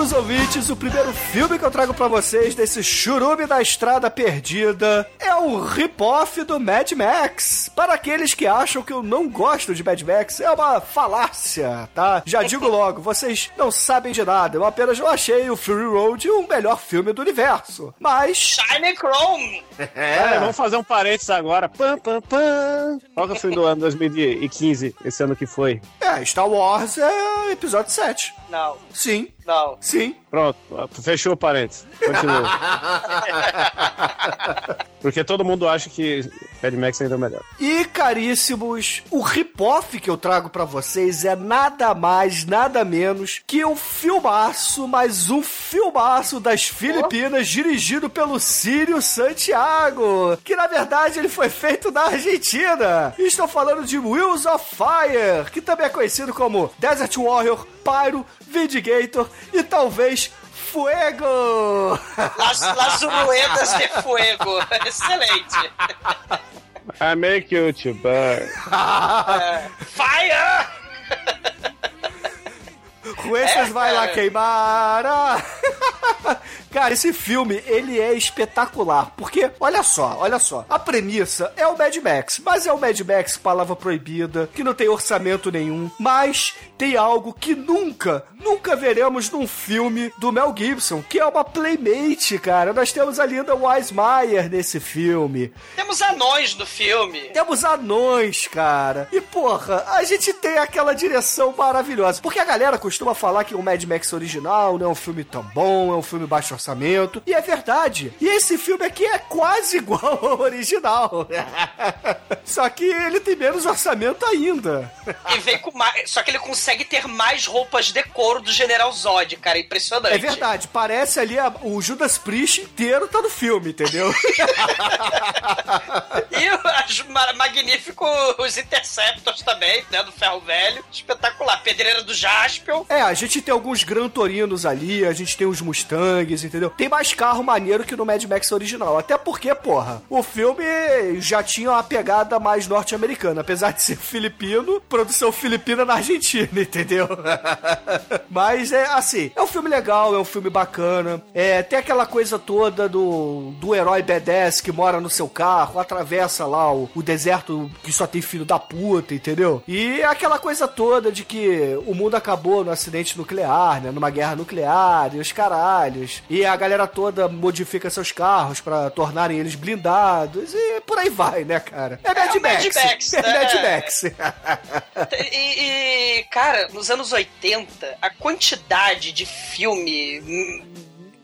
caríssimos ouvintes, o primeiro filme que eu trago pra vocês desse churume da estrada perdida é o rip-off do Mad Max. Para aqueles que acham que eu não gosto de Mad Max, é uma falácia, tá? Já digo logo, vocês não sabem de nada, eu apenas não achei o Fury Road o melhor filme do universo. Mas... Shiny Chrome! [LAUGHS] Cara, vamos fazer um parênteses agora. Pam, pam, pam. Qual que é o filme do ano 2015, esse ano que foi? É, Star Wars é episódio 7. Não, Sim, não. sim. Pronto, fechou o parênteses. Continua. [LAUGHS] Porque todo mundo acha que Mad Max ainda é melhor. E caríssimos, o rip-off que eu trago pra vocês é nada mais, nada menos que um filmaço, mais um filmaço das Filipinas dirigido pelo Círio Santiago, que na verdade ele foi feito na Argentina. E Estou falando de Wheels of Fire, que também é conhecido como Desert Warrior, Pyro, Vindicator e talvez Fuego! Las, las Ruedas de Fuego. [LAUGHS] Excelente. [LAUGHS] I make you to burn. [LAUGHS] Fire! Rueças vai lá cara. queimar. ah. Cara, esse filme, ele é espetacular. Porque, olha só, olha só. A premissa é o Mad Max. Mas é o Mad Max, palavra proibida, que não tem orçamento nenhum. Mas tem algo que nunca, nunca veremos num filme do Mel Gibson, que é uma Playmate, cara. Nós temos a Linda Weismeyer nesse filme. Temos anões no filme. Temos anões, cara. E porra, a gente tem aquela direção maravilhosa. Porque a galera costuma falar que o Mad Max original não é um filme tão bom, é um filme baixo orçamento. E é verdade. E esse filme aqui é quase [LAUGHS] igual ao original. [LAUGHS] Só que ele tem menos orçamento ainda. E vem com mais. Só que ele consegue ter mais roupas de couro do General Zod, cara. Impressionante. É verdade, parece ali a- o Judas Priest inteiro tá no filme, entendeu? [LAUGHS] E os ma- magníficos os Interceptors também, né? Do Ferro Velho. Espetacular. Pedreira do Jaspion. É, a gente tem alguns Gran Torinos ali, a gente tem os Mustangs, entendeu? Tem mais carro maneiro que no Mad Max original. Até porque, porra, o filme já tinha uma pegada mais norte-americana. Apesar de ser filipino, produção filipina na Argentina, [LAUGHS] entendeu? Mas é assim, é um filme legal, é um filme bacana. É, tem aquela coisa toda do, do herói badass que mora no seu carro, atravessa lá o, o deserto que só tem filho da puta, entendeu? E aquela coisa toda de que o mundo acabou no acidente nuclear, né? Numa guerra nuclear e os caralhos. E a galera toda modifica seus carros pra tornarem eles blindados e por aí vai, né, cara? É Mad o Mad Max. Max, [LAUGHS] É né? Mad Max. E, e, cara, nos anos 80, a quantidade de filme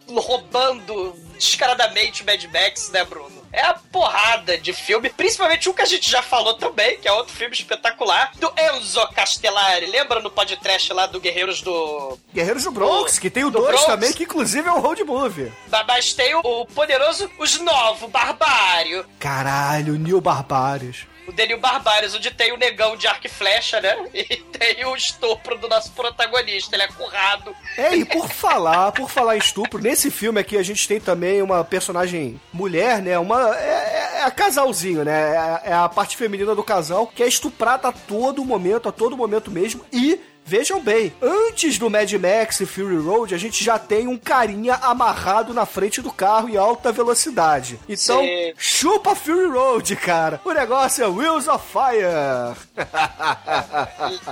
roubando descaradamente o Mad Max, né, Bruno? É a porrada de filme, principalmente um que a gente já falou também, que é outro filme espetacular, do Enzo Castellari. Lembra no podcast lá do Guerreiros do. Guerreiros do Bronx, que tem o Do 2 Bronx. também, que inclusive é um road movie. Mas tem o, o poderoso Os Novo Barbário. Caralho, Neil Barbários. O Denil Barbares, onde tem o negão de arco e flecha, né? [LAUGHS] E tem o estupro do nosso protagonista. Ele é currado. É, e por falar, por falar em estupro, nesse filme aqui a gente tem também uma personagem mulher, né? Uma. É, é a casalzinho, né? É a, é a parte feminina do casal que é estuprada a todo momento, a todo momento mesmo. E. Vejam bem, antes do Mad Max e Fury Road, a gente já tem um carinha amarrado na frente do carro em alta velocidade. Então, Sim. chupa Fury Road, cara. O negócio é Wheels of Fire. [LAUGHS]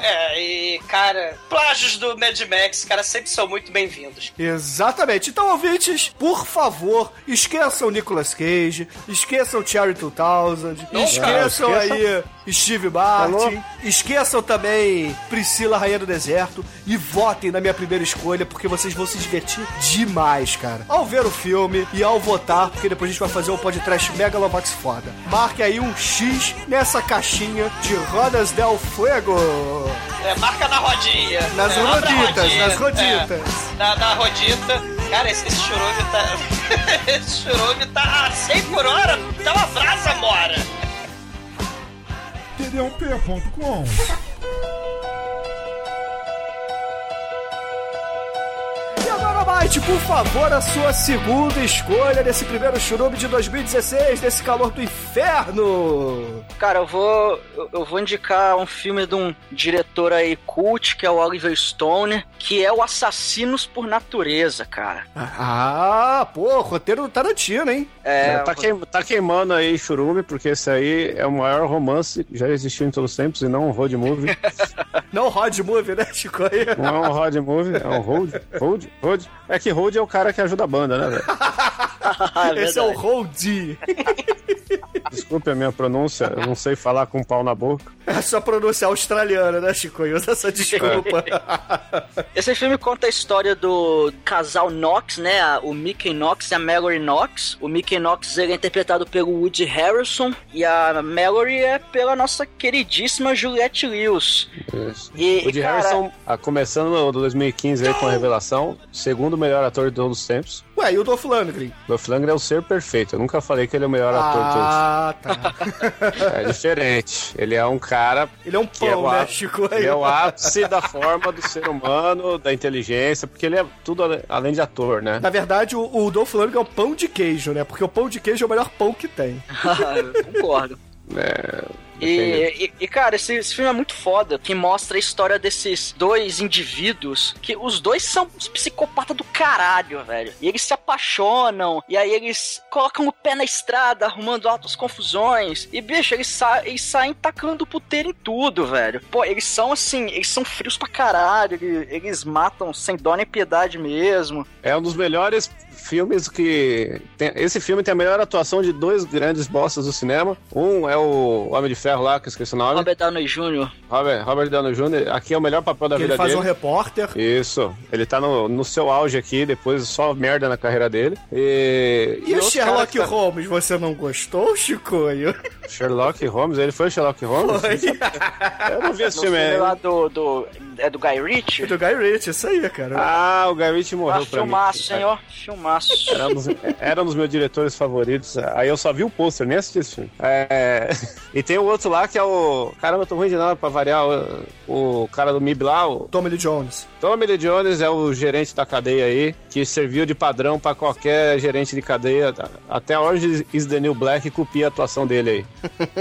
É, e, cara, plágios do Mad Max, cara, sempre são muito bem-vindos. Exatamente. Então, ouvintes, por favor, esqueçam Nicolas Cage, esqueçam Cherry 2000, esqueçam esqueça. aí Steve Martin, esqueçam também Priscila, Rainha do Deserto e votem na minha primeira escolha, porque vocês vão se divertir demais, cara. Ao ver o filme e ao votar, porque depois a gente vai fazer um podcast Megalovax foda. Marque aí um X nessa caixinha de Rodas del Fuego. É, marca na rodinha. Nas é, roditas, rodinha. nas roditas. É, na, na rodita. Cara, esse, esse churume tá. [LAUGHS] esse churume tá a 100 por hora. Tá uma brasa, mora. td1p.com Mike, por favor, a sua segunda escolha desse primeiro churume de 2016, desse calor do inferno. Cara, eu vou, eu- vou indicar um filme de um diretor aí cult, que é o Oliver Stone, que é o Assassinos por Natureza, cara. Ah, pô, roteiro do Tarantino, hein? É, tá, queim- tá queimando aí churume, porque esse aí é o maior romance que já existiu em todos os tempos e não um road movie. [LAUGHS] Não road movie, né, Chico? Não é um road movie, é um road. Road? Road? É que road é o cara que ajuda a banda, né, velho? [LAUGHS] Esse é o Road. [LAUGHS] Desculpe a minha pronúncia, eu não sei falar com um pau na boca. É a sua pronúncia australiana, né, Chico? Usa essa desculpa. [LAUGHS] Esse filme conta a história do casal Knox, né? O Mickey Knox e a Mallory Knox. O Mickey Knox ele é interpretado pelo Woody Harrelson e a Mallory é pela nossa queridíssima Juliette Lewis. Isso. E, O de e, cara, Harrison, ah, começando no 2015 aí com a revelação, segundo melhor ator de todos os tempos. Ué, e o Dolph Lundgren? Dolph Lundgren é o ser perfeito. Eu nunca falei que ele é o melhor ator de todos. Ah, tá. É diferente. Ele é um cara. Ele é um que é pão, o né, á- Chico? Ele é o ápice da forma do ser humano, da inteligência, porque ele é tudo além de ator, né? Na verdade, o, o Dolph Lundgren é um pão de queijo, né? Porque o pão de queijo é o melhor pão que tem. eu [LAUGHS] concordo. É, E, e- e, cara, esse, esse filme é muito foda, que mostra a história desses dois indivíduos, que os dois são uns psicopatas do caralho, velho. E eles se apaixonam, e aí eles colocam o pé na estrada, arrumando altas confusões. E, bicho, eles, sa eles saem tacando puteiro em tudo, velho. Pô, eles são assim, eles são frios pra caralho, eles, eles matam sem dó nem piedade mesmo. é um dos melhores filmes que. tem- esse filme tem a melhor atuação de dois grandes bosses do cinema. Um é o Homem de Ferro lá, que eu esqueci o nome. Robert Downey Jr. Robert, Robert Downey Jr. Aqui é o melhor papel da Que vida ele faz dele. um repórter. Isso, ele tá no, no seu auge aqui, depois só merda na carreira dele. E, E, o outro cara Sherlock que tá- Holmes, você não gostou, Chicoio? [LAUGHS] Sherlock Holmes, ele foi o Sherlock Holmes? Foi. Eu não vi esse filme aí. lá do, do. É do Guy Ritchie? Do Guy Ritchie, isso aí, cara. Ah, o Guy Ritchie Ah, morreu pra filmaço, mim. hein, ó. Filmaço. Era um, dos, era um dos meus diretores favoritos. Aí eu só vi o pôster, nem assisti esse filme. É, E tem o outro lá que é o. Caramba, eu tô ruim de nada pra variar. O, o cara do MIB lá, o Tommy Lee Jones. Tommy Lee Jones é o gerente da cadeia aí, que serviu de padrão pra qualquer gerente de cadeia. Até Orange is the New Black copia a atuação dele aí.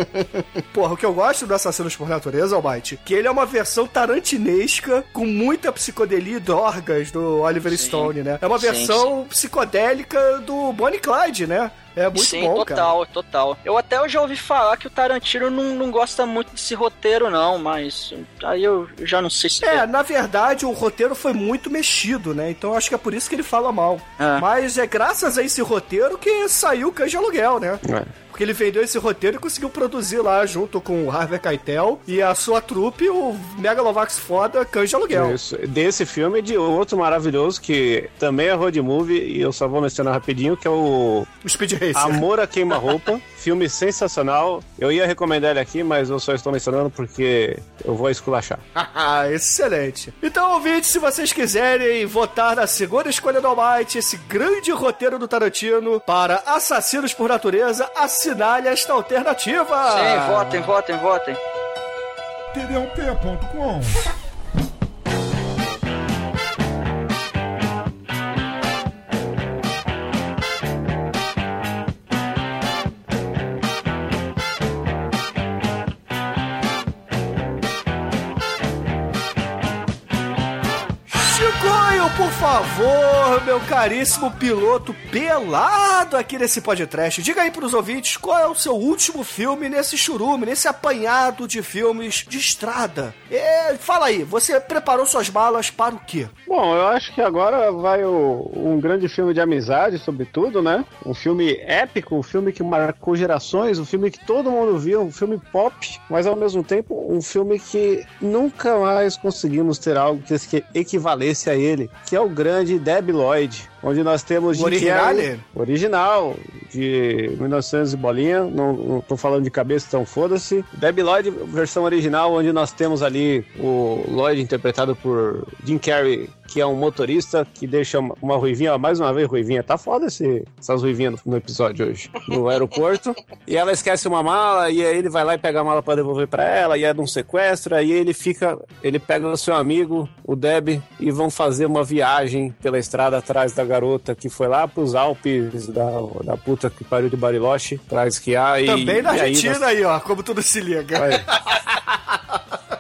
[LAUGHS] Porra, o que eu gosto do Assassinos por Natureza, Almighty, que ele é uma versão tarantinesca com muita psicodelia e drogas do Oliver Stone, né? É uma Sim, versão psicodélica do Bonnie Clyde, né? É muito Sim, bom, cara. total, total. Eu até eu já ouvi falar que o Tarantino não, não gosta muito desse roteiro, não, mas aí eu já não sei se. É, na verdade, o roteiro foi muito mexido, né? Então acho que é por isso que ele fala mal. É. Mas é graças a esse roteiro que saiu o Cães de Aluguel, né? É. Porque ele vendeu esse roteiro e conseguiu produzir lá, junto com o Harvey Keitel e a sua trupe, o Megalovax foda Cães de Aluguel. Isso. Desse filme e de outro maravilhoso que também é road movie e eu só vou mencionar rapidinho, que é o O Speed Racer. Amor a Queima-Roupa. [LAUGHS] filme sensacional. Eu ia recomendar ele aqui, mas eu só estou mencionando porque eu vou esculachar. [LAUGHS] Ah, excelente. Então, ouvintes, se vocês quiserem votar na segunda escolha do Almighty, esse grande roteiro do Tarantino para Assassinos por Natureza, assinale esta alternativa. Sim, votem, votem, votem. td1p.com favor, meu caríssimo piloto pelado aqui nesse podcast. Diga aí pros ouvintes qual é o seu último filme nesse churume, nesse apanhado de filmes de estrada. É, fala aí, você preparou suas malas para o quê? Bom, eu acho que agora vai o- um grande filme de amizade, sobretudo, né? Um filme épico, um filme que marcou gerações, um filme que todo mundo viu, um filme pop, mas ao mesmo tempo um filme que nunca mais conseguimos ter algo que se equivalesse a ele, que é o grande Debi Lloyd, onde nós temos O? Carrey- original, de 1900 e bolinha, não, não tô falando de cabeça, então foda-se. Debi Lloyd, versão original, onde nós temos ali o Lloyd interpretado por Jim Carrey, que é um motorista que deixa uma, uma ruivinha, ó, mais uma vez ruivinha, tá foda esse, essas ruivinhas no, no episódio hoje, no aeroporto, [LAUGHS] e ela esquece uma mala, e aí ele vai lá e pega a mala pra devolver pra ela, e é de um sequestro, aí ele fica, ele pega o seu amigo, o Deb, e vão fazer uma viagem pela estrada atrás da garota que foi lá pros Alpes da, da puta que pariu de Bariloche pra esquiar. E, Também na e aí Argentina nós- aí, ó, como tudo se liga.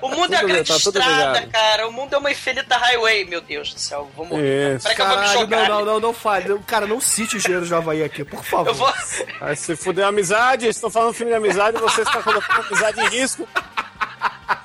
O mundo é a Tudo grande tá estrada, cara. O mundo é uma infinita highway, meu Deus do céu. Vou morrer. Isso. Que eu vou me Caralho, jogar. não, não, não, não fale. Cara, não cite Engenheiros do Havaí aqui, por favor. Eu vou. Aí se fuder a amizade, estou falando filme de amizade, você está colocando a amizade em risco.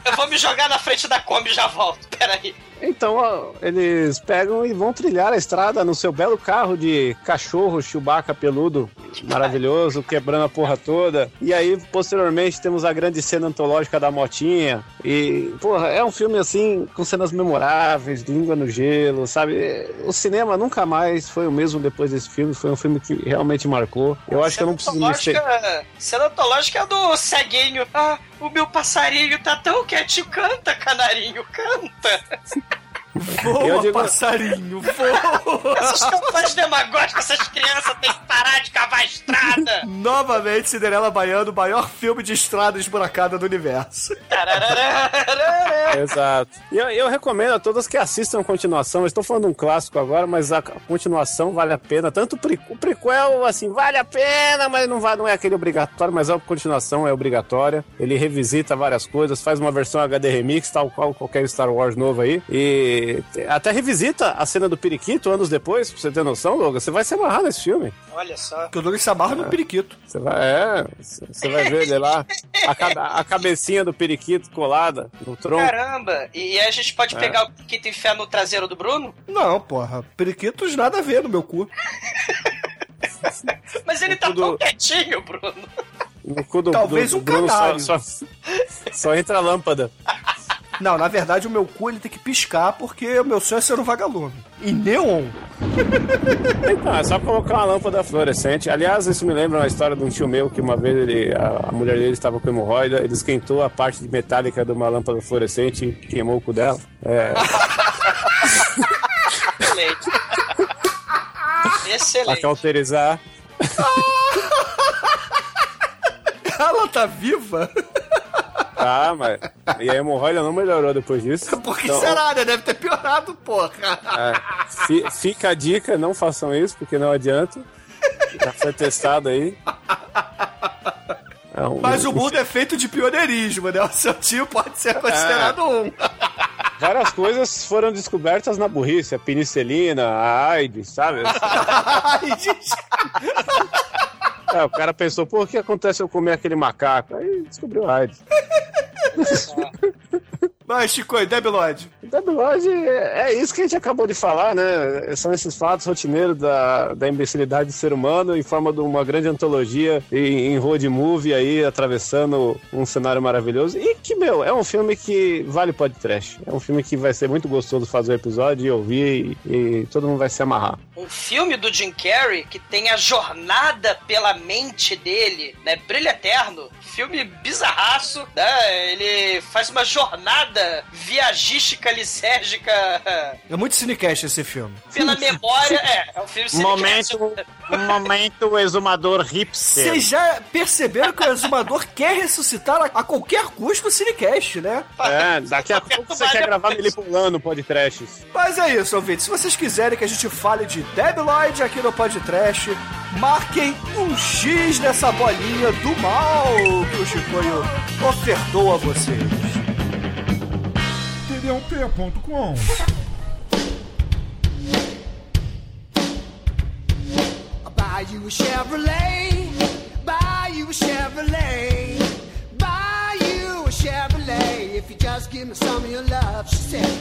Eu vou me jogar na frente da Kombi e já volto. Peraí. Então, ó, eles pegam e vão trilhar a estrada no seu belo carro de cachorro Chewbacca peludo, maravilhoso, quebrando a porra toda. E aí, posteriormente, temos a grande cena antológica da motinha. E, porra, é um filme assim, com cenas memoráveis, língua no gelo, sabe? O cinema nunca mais foi o mesmo depois desse filme. Foi um filme que realmente marcou. Eu acho que eu não preciso me ser. Cenatológica- Cenatológica é do ceguinho. Ah, o meu passarinho tá tão quietinho. Canta, canarinho, canta. [LAUGHS] Voa, Eu digo- passarinho, voa. Essas campanhas demagógicas, essas crianças têm que parar de cavar a estrada. Novamente, Cinderela Baiano, o maior filme de estrada esburacada do universo. Exato. E eu, eu recomendo a todos que assistam a continuação. Eu estou falando um clássico agora, mas a continuação vale a pena. Tanto o, pre, o prequel, assim, vale a pena, mas não, vai, não é aquele obrigatório, mas a continuação é obrigatória. Ele revisita várias coisas, faz uma versão HD remix, tal qual qualquer Star Wars novo aí. E até revisita a cena do periquito anos depois, pra você ter noção, Logan. Você vai se amarrar nesse filme. Olha só. Que o Douglas se amarra no periquito. Você vai, é, você vai ver ele lá, a, a cabecinha do periquito colada no tronco. Caramba. E aí a gente pode É. pegar o Kito e enfiar no traseiro do Bruno? Não, porra. Periquitos nada a ver no meu cu. [LAUGHS] Mas ele tá Tudo- tão quietinho, Bruno. No cu do, Talvez do, um do Bruno canário. só, só, só entra a lâmpada. Não, na verdade o meu cu ele tem que piscar porque o meu sonho é ser um vagalume. E neon. Então, é só colocar uma lâmpada fluorescente. Aliás, isso me lembra uma história de um tio meu que uma vez ele, a, a mulher dele estava com hemorroida, ele esquentou a parte de metálica de uma lâmpada fluorescente e queimou o cu dela. É, Excelente. pra Excelente. cauterizar. [LAUGHS] Ela tá viva? Tá, mas. E a hemorroida não melhorou depois disso. [LAUGHS] Por que Então, será, né? Deve ter piorado, porra. é, fi- fica a dica, não façam isso, porque não adianta. Já foi testado aí. É um- Mas o [LAUGHS] mundo é feito de pioneirismo, né? O seu tio pode ser considerado um. Várias coisas foram descobertas na burrice. A penicilina, a AIDS, sabe? Ai, [LAUGHS] gente. É, o cara pensou, o que acontece se eu comer aquele macaco? Aí descobriu a AIDS. Mas, Chico, Debi Lloyd. Debi Lloyd é isso que a gente acabou de falar, né? São esses fatos rotineiros da, da imbecilidade do ser humano em forma de uma grande antologia em, em road movie aí, atravessando um cenário maravilhoso. E que, meu, é um filme que vale podcast. É um filme que vai ser muito gostoso fazer o episódio e ouvir e, e todo mundo vai se amarrar. Um filme do Jim Carrey que tem a jornada pela mente dele, né? Brilho Eterno. Filme bizarraço, né? Ele faz uma jornada viagística, lisérgica É muito cinecast esse filme. pela memória. É, é um filme Momento, cinecast. um momento exumador hipster. Vocês já perceberam que o exumador [LAUGHS] quer ressuscitar a, a qualquer custo o cinecast, né? É, daqui a pouco você quer gravar Melipulando podcast. Mas é isso, ouvintes. Se vocês quiserem que a gente fale de Lloyd aqui no podcast, marquem um X nessa bolinha do mal que o Chicoio ofertou a vocês. Campeãop.com. Buy you a Chevrolet, buy you a Chevrolet.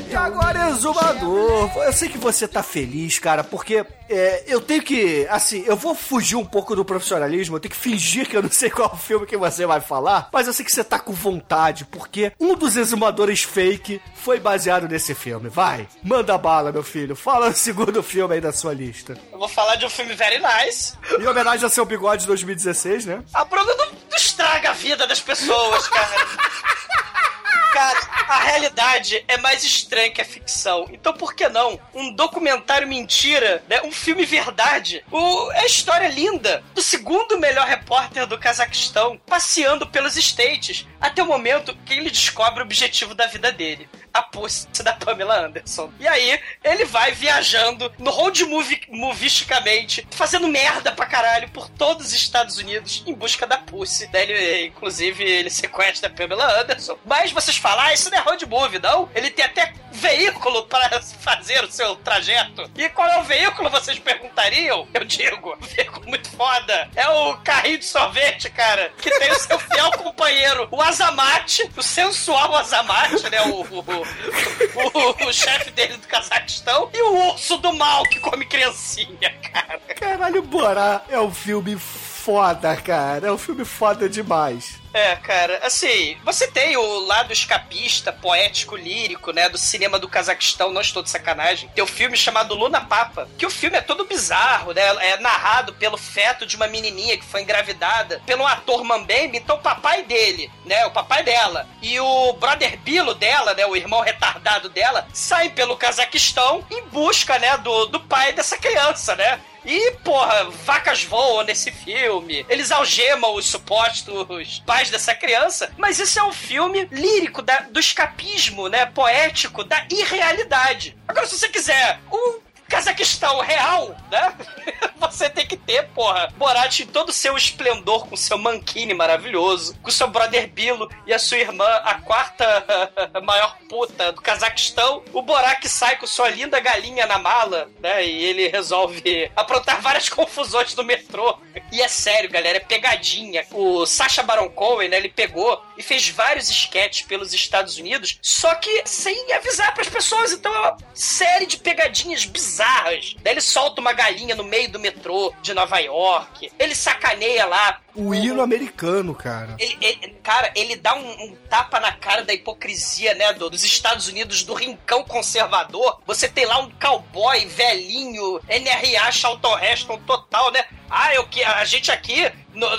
E agora, Exumador, eu sei que você tá feliz, cara, porque é, eu tenho que, assim, eu vou fugir um pouco do profissionalismo, eu tenho que fingir que eu não sei qual filme que você vai falar, mas eu sei que você tá com vontade, porque um dos exumadores fake foi baseado nesse filme. Vai, manda bala, meu filho. Fala o segundo filme aí da sua lista. Eu vou falar de um filme very nice. Em homenagem ao seu bigode de 2016, né? A Bruna não, não estraga a vida das pessoas, cara. [LAUGHS] Cara, a realidade é mais estranha que a ficção. Então por que não? Um documentário mentira, né? Um filme verdade. O, é a história linda do segundo melhor repórter do Cazaquistão passeando pelos States até o momento que ele descobre o objetivo da vida dele. A pussy da Pamela Anderson. E aí, ele vai viajando no road movie, movisticamente, fazendo merda pra caralho por todos os Estados Unidos em busca da pussy. Ele, inclusive, ele sequestra a Pamela Anderson. Mas vocês falam, ah, isso não é road movie, não? Ele tem até veículo para fazer o seu trajeto. E qual é o veículo, vocês perguntariam? Eu digo, um veículo muito foda. É o carrinho de sorvete, cara, que tem o seu fiel companheiro, o Azamate, o sensual Azamate, né? O, o, o, o, o chefe dele do Cazaquistão, e o urso do mal que come criancinha, cara. Caralho, Borá é um filme foda, cara. É um filme foda demais. É, cara, assim, você tem o lado escapista, poético, lírico, né, do cinema do Cazaquistão, não estou de sacanagem. Tem o um filme chamado Luna Papa, que o filme é todo bizarro, né, é narrado pelo feto de uma menininha que foi engravidada pelo ator Mambembe, então o papai dele, né, o papai dela, e o brother Bilo dela, né, o irmão retardado dela, saem pelo Cazaquistão em busca, né, do, do pai dessa criança, né. E, porra, vacas voam nesse filme. Eles algemam os supostos pais dessa criança. Mas isso é um filme lírico da, do escapismo, né? Poético, da irrealidade. Agora, se você quiser um Cazaquistão real, né? [LAUGHS] Você tem que ter, porra, Borat em todo o seu esplendor, com seu mankini maravilhoso, com seu brother Bilo e a sua irmã, a quarta [LAUGHS] maior puta do Cazaquistão. O Borat sai com sua linda galinha na mala, né? E ele resolve aprontar várias confusões no metrô. E é sério, galera, é pegadinha. O Sacha Baron Cohen, né? Ele pegou e fez vários sketches pelos Estados Unidos, só que sem avisar para as pessoas. Então é uma série de pegadinhas bizarras bizarras. Daí ele solta uma galinha no meio do metrô de Nova York. Ele sacaneia lá. O hino americano, cara. Ele, ele, cara, ele dá um, um, tapa na cara da hipocrisia, né, do, dos Estados Unidos, do rincão conservador. Você tem lá um cowboy velhinho, NRA Charlton total, né? Ah, eu que a gente aqui,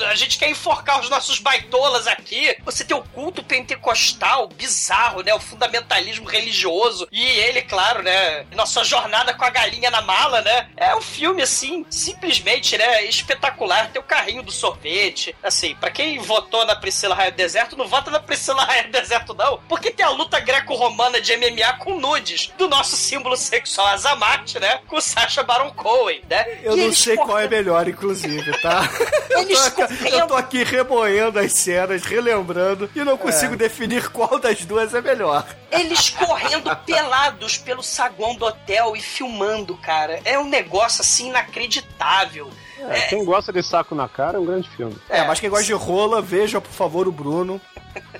a gente quer enforcar os nossos baitolas aqui. Você tem o culto pentecostal bizarro, né? O fundamentalismo religioso. E ele, claro, né? Nossa jornada com a galinha na mala, né? É um filme, assim, simplesmente, né? Espetacular. Tem o carrinho do sorvete. Assim, para quem votou na Priscila Raia do Deserto, não vota na Priscila Raia do Deserto, não. Porque tem a luta greco-romana de MMA com nudes do nosso símbolo sexual Azamate, né? Com Sacha Baron Cohen, né? Eu e não sei qual é melhor, inclusive, tá? Eles [LAUGHS] eu, tô, aqui, eu tô aqui remoendo as cenas, relembrando, e não consigo é. definir qual das duas é melhor. Eles correndo [LAUGHS] pelados pelo saguão do hotel e filmando, cara. É um negócio assim inacreditável. É, quem gosta de saco na cara é um grande filme. É, mas quem gosta de rola, veja, por favor, o Bruno.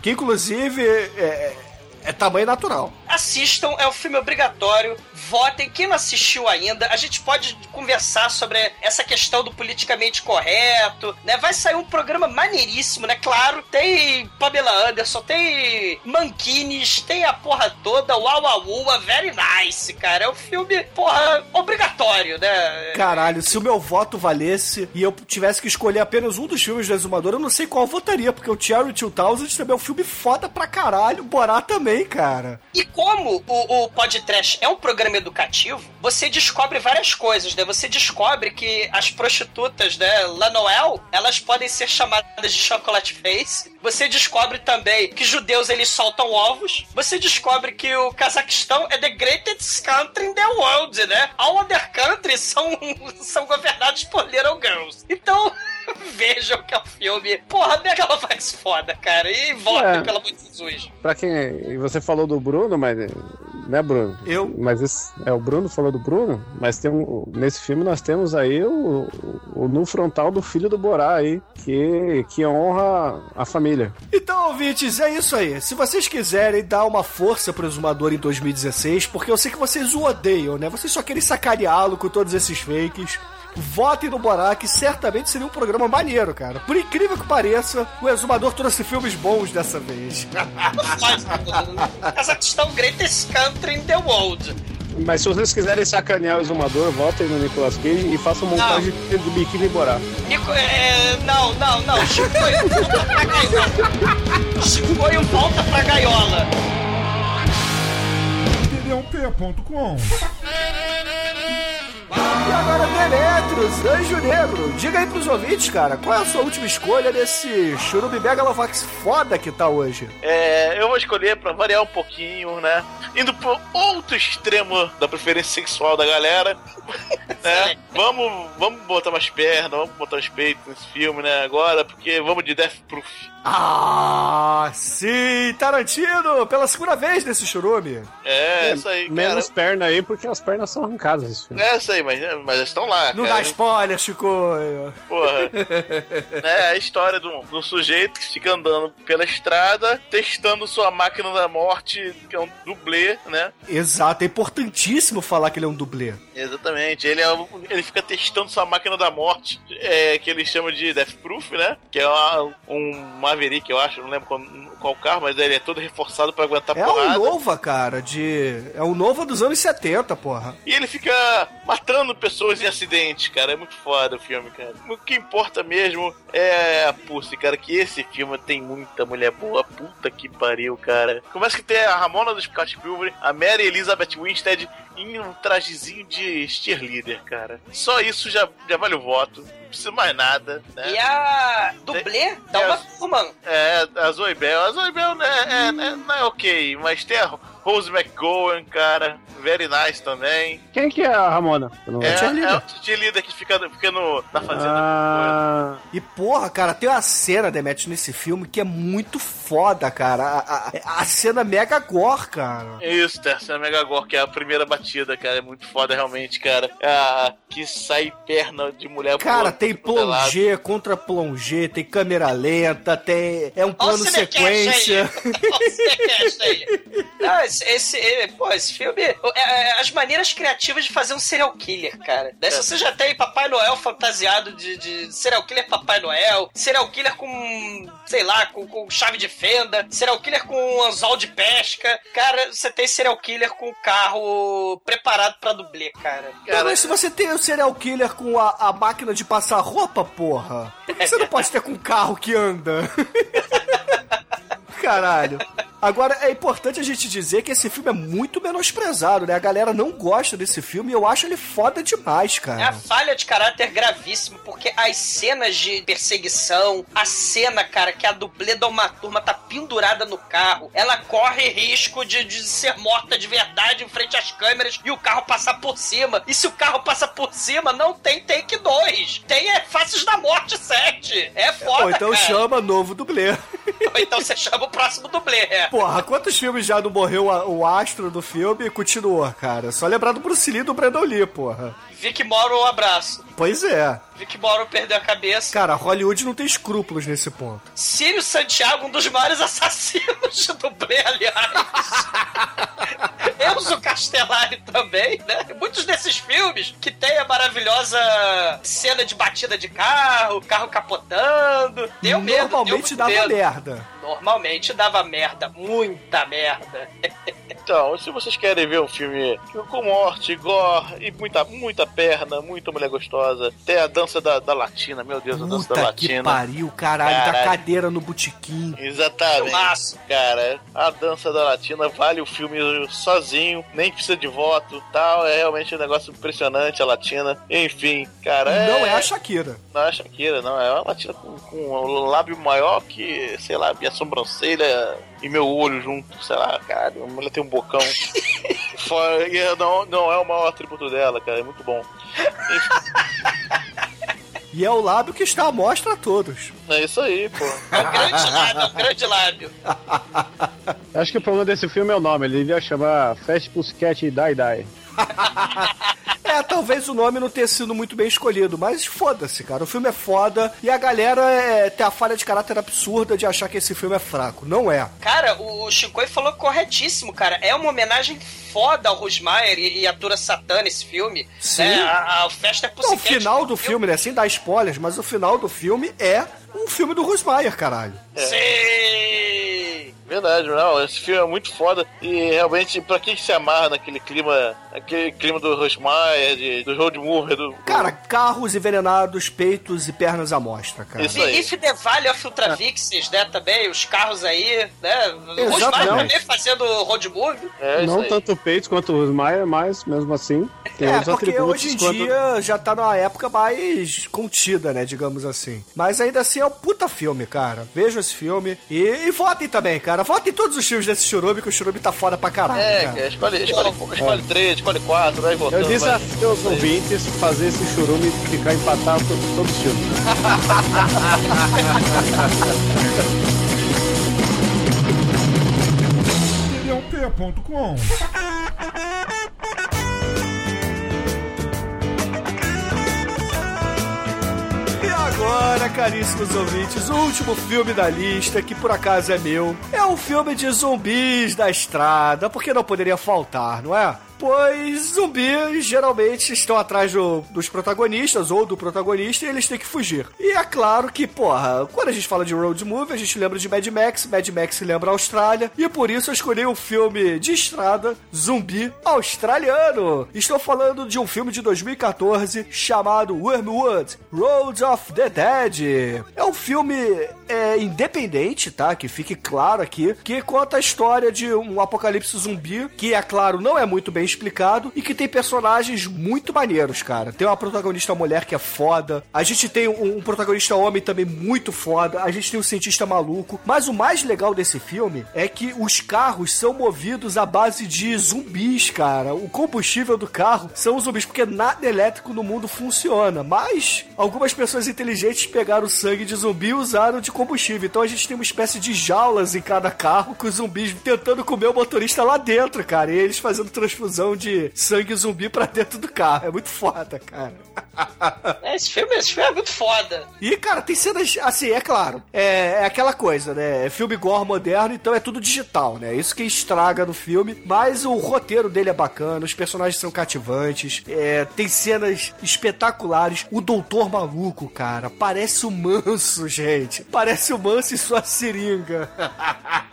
Que inclusive é, é tamanho natural. Assistam, é um filme obrigatório. Votem. Quem não assistiu ainda, a gente pode conversar sobre essa questão do politicamente correto, né? Vai sair um programa maneiríssimo, né? Claro, tem Pamela Anderson, tem Mankines, tem a porra toda, Uau Uau, Very Nice, cara. É um filme, porra, obrigatório, né? Caralho, se o meu voto valesse e eu tivesse que escolher apenas um dos filmes do Exumador, eu não sei qual votaria, porque o Cherry 2000 também é um filme foda pra caralho, Borá também, cara. E como o, o podcast é um programa educativo, você descobre várias coisas, né? Você descobre que as prostitutas, né, La Noel, elas podem ser chamadas de chocolate face. Você descobre também que judeus eles soltam ovos. Você descobre que o Cazaquistão é the greatest country in the world, né? All other countries são, [LAUGHS] são governados por little girls. Então, [LAUGHS] Vejam que é um filme. Porra, Megalovax foda, cara. E votem, É. pelo amor de Jesus. Pra quem. e Você falou do Bruno, mas. Né, Bruno? Eu? Mas esse, é o Bruno falou do Bruno, mas tem um, nesse filme nós temos aí o, o, o nu frontal do filho do Borá aí, que, que honra a família. Então, ouvintes, é isso aí. Se vocês quiserem dar uma força pro Exumador em 2016, porque eu sei que vocês o odeiam, né? Vocês só querem sacaneá-lo com todos esses fakes. Votem no Borá, que certamente seria um programa maneiro, cara. Por incrível que pareça, o Exumador trouxe filmes bons dessa vez. [LAUGHS] Mas, Cazaquistão, greatest country in the world. Mas se vocês quiserem sacanear o exumador, votem no Nicolas Cage e façam montagem do biquíni Borá. Nico, é, não, não, não. Chicoio volta pra gaiola. Chicoio volta pra gaiola. td1p.com E agora, Demetrius, Anjo Negro, diga aí pros ouvintes, cara, qual é a sua última escolha desse churume Megalovax foda que tá hoje? É, eu vou escolher pra variar um pouquinho, né? Indo pro outro extremo da preferência sexual da galera. [LAUGHS] né? Vamos, vamos botar mais pernas, vamos botar mais peito nesse filme, né? Agora, porque vamos de Death Proof. Ah, sim, Tarantino, pela segunda vez nesse churume. É, isso aí, cara. Menos perna aí, porque as pernas são arrancadas nesse filme. É isso aí, mas, mas eles estão lá, Não cara. dá spoiler, Chico. Porra. [LAUGHS] é a história de um, de um sujeito que fica andando pela estrada, testando sua máquina da morte, que é um dublê, né? Exato, é importantíssimo falar que ele é um dublê. Exatamente. Ele, é, ele fica testando sua máquina da morte, é, que ele chama de Death Proof, né? Que é uma- um Maverick, eu acho, não lembro qual, qual carro, mas ele é todo reforçado pra aguentar É porrada. o Nova, cara, de. É o Nova dos anos 70, porra. E ele fica matando pessoas em acidentes, cara. É muito foda o filme, cara. O que importa mesmo é a Pussy, cara. Que esse filme tem muita mulher boa. Puta que pariu, cara. Começa que tem a Ramona do Scott Pilgrim, a Mary Elizabeth Winstead em um trajezinho de cheerleader, cara. Só isso já, já vale o voto. Não precisa mais nada, né? E a dublê dá uma turma. É, a Zoe Bell. A Zoe Bell né, é, é- não é ok, mas tem a Rose McGowan, cara. Very nice também. Quem que é a Ramona? É, é o cheerleader que fica, fica no, na fazenda. Ah, E porra, cara, tem uma cena, Demet, nesse filme que é muito foda, cara. A, a, a cena mega gore, cara. Isso, terceira Mega Gore, que é a primeira batida, cara. É muito foda, realmente, cara. É, que sai perna de mulher Cara, tem plongé contra plongé, tem câmera lenta, tem. É um Olha plano sequência. aí. Olha o Cinecast aí. [LAUGHS] Esse, esse, pô, esse filme. é, é, as maneiras criativas de fazer um serial killer, cara. Daí, se você já tem Papai Noel fantasiado de, de serial killer Papai Noel, serial killer com, sei lá, com, com chave de fenda, serial killer com anzol de pesca. Cara, você tem serial killer com carro preparado pra dublê, cara. Não, mas se você tem o serial killer com a, a máquina de passar roupa, porra, por que você não pode ter com um carro que anda? [LAUGHS] Caralho. Agora, é importante a gente dizer que esse filme é muito menosprezado, né? A galera não gosta desse filme e eu acho ele foda demais, É a cara. falha de caráter gravíssimo, porque as cenas de perseguição, a cena, cara, que a dublê da uma turma tá pendurada no carro, ela corre risco de, de ser morta de verdade em frente às câmeras e o carro passar por cima. E se o carro passa por cima, não tem take 2. Tem é, Faces da Morte 7. É foda, Ou então cara. chama novo dublê. Ou então você chama o próximo dublê. É. Porra, quantos filmes já não morreu o astro do filme e continuou, cara? Só lembrar do Bruce Lee e do Brandon Lee, porra. Vic Moro, um abraço. Pois é. Vic Moro perdeu a cabeça. Cara, Hollywood não tem escrúpulos nesse ponto. Sírio Santiago, um dos maiores [LAUGHS] assassinos de dublê, aliás. Enzo Castellari também, né? Muitos desses filmes que tem a maravilhosa cena de batida de carro, carro capotando. Deu medo, Normalmente deu dava medo. merda. Normalmente dava merda, muita merda. [LAUGHS] Então, se vocês querem ver um filme com morte, gore e muita, muita perna, muita mulher gostosa, tem a dança da, da latina, meu Deus, a dança da Puta que latina. pariu, caralho, da Caralho. cadeira no botequim. Exatamente. Filmaço. Cara, a dança da latina vale o filme sozinho, nem precisa de voto tal. É realmente um negócio impressionante a latina. Enfim, cara. Não é a Shakira. Não é a Shakira, não. É uma latina com, com um lábio maior que, sei lá, minha sobrancelha e meu olho junto. Sei lá, cara. A mulher tem um bocão. [LAUGHS] Fora- não, não é o maior atributo dela, cara. É muito bom. Enfim. [LAUGHS] E é o lábio que está à mostra a todos. É isso aí, pô. É um grande lábio, é um grande lábio. Acho que o problema desse filme é o nome. Ele devia chamar Fast Pussycat Die Die. [LAUGHS] É, talvez o nome não tenha sido muito bem escolhido, mas foda-se, cara. O filme é foda e a galera é, tem a falha de caráter absurda de achar que esse filme é fraco. Não é. Cara, o Shinkoi falou corretíssimo, cara. É uma homenagem foda ao Rosmaier e, e a Tura Satã nesse filme. Sim. Né? A, a Festa é Não, o final do filme, né? Sem dar spoilers, mas o final do filme é um filme do Rosmaier, caralho. Sim! Verdade, não, esse filme é muito foda e realmente, pra quem que se amarra naquele clima, aquele clima do Rosmaier, de, do road movie, do... Cara, carros envenenados, peitos e pernas à mostra, cara. Isso aí. If the Valley of Ultravixes, né, também, os carros aí, né? O Exato, Rosmaier não. também fazendo road movie. É Não aí. tanto o Peitos quanto o Rosmaier, mas mesmo assim. Tem É, outros porque atributos hoje em quanto- dia já tá numa época mais contida, né, digamos assim. Mas ainda assim é um puta filme, cara. Vejam esse filme e, e votem também, cara. Votem todos os filmes desse Churume, que o Churume tá foda pra caralho, É, cara. cara, escolhe, escolhe, escolhe três, escolhe quatro, vai voltando. Eu vai. desafio os ouvintes fazer esse churume ficar empatado por todos os filmes. P.com. agora, caríssimos ouvintes, o último filme da lista, que por acaso é meu, é um filme de zumbis da estrada, porque não poderia faltar, não é? Pois zumbis geralmente estão atrás do- dos protagonistas ou do protagonista e eles têm que fugir. E é claro que, porra, quando a gente fala de road movie, a gente lembra de Mad Max, Mad Max lembra a Austrália, e por isso eu escolhi um filme de estrada zumbi australiano. Estou falando de um filme de 2014 chamado Wormwood, Roads of the Dead. É um filme é, independente, tá? Que fique claro aqui, que conta a história de um apocalipse zumbi, que é claro, não é muito bem explicado e que tem personagens muito maneiros, cara. Tem uma protagonista mulher que é foda, a gente tem um, um protagonista homem também muito foda, a gente tem um cientista maluco, mas o mais legal desse filme é que os carros são movidos à base de zumbis, cara. O combustível do carro são os zumbis, porque nada elétrico no mundo funciona, mas algumas pessoas inteligentes pegaram sangue de zumbi e usaram de combustível. Então a gente tem uma espécie de jaulas em cada carro com os zumbis tentando comer o motorista lá dentro, cara. E eles fazendo transfusão de sangue zumbi pra dentro do carro. É muito foda, cara. É, Esse filme, esse filme é muito foda. E, cara, tem cenas, assim, é claro, é, é aquela coisa, né? É filme gore moderno, então é tudo digital, né? Isso que estraga no filme, mas o roteiro dele é bacana, os personagens são cativantes, é, tem cenas espetaculares. O Doutor Maluco, cara, parece o Manso, gente. Parece o Manso e sua seringa.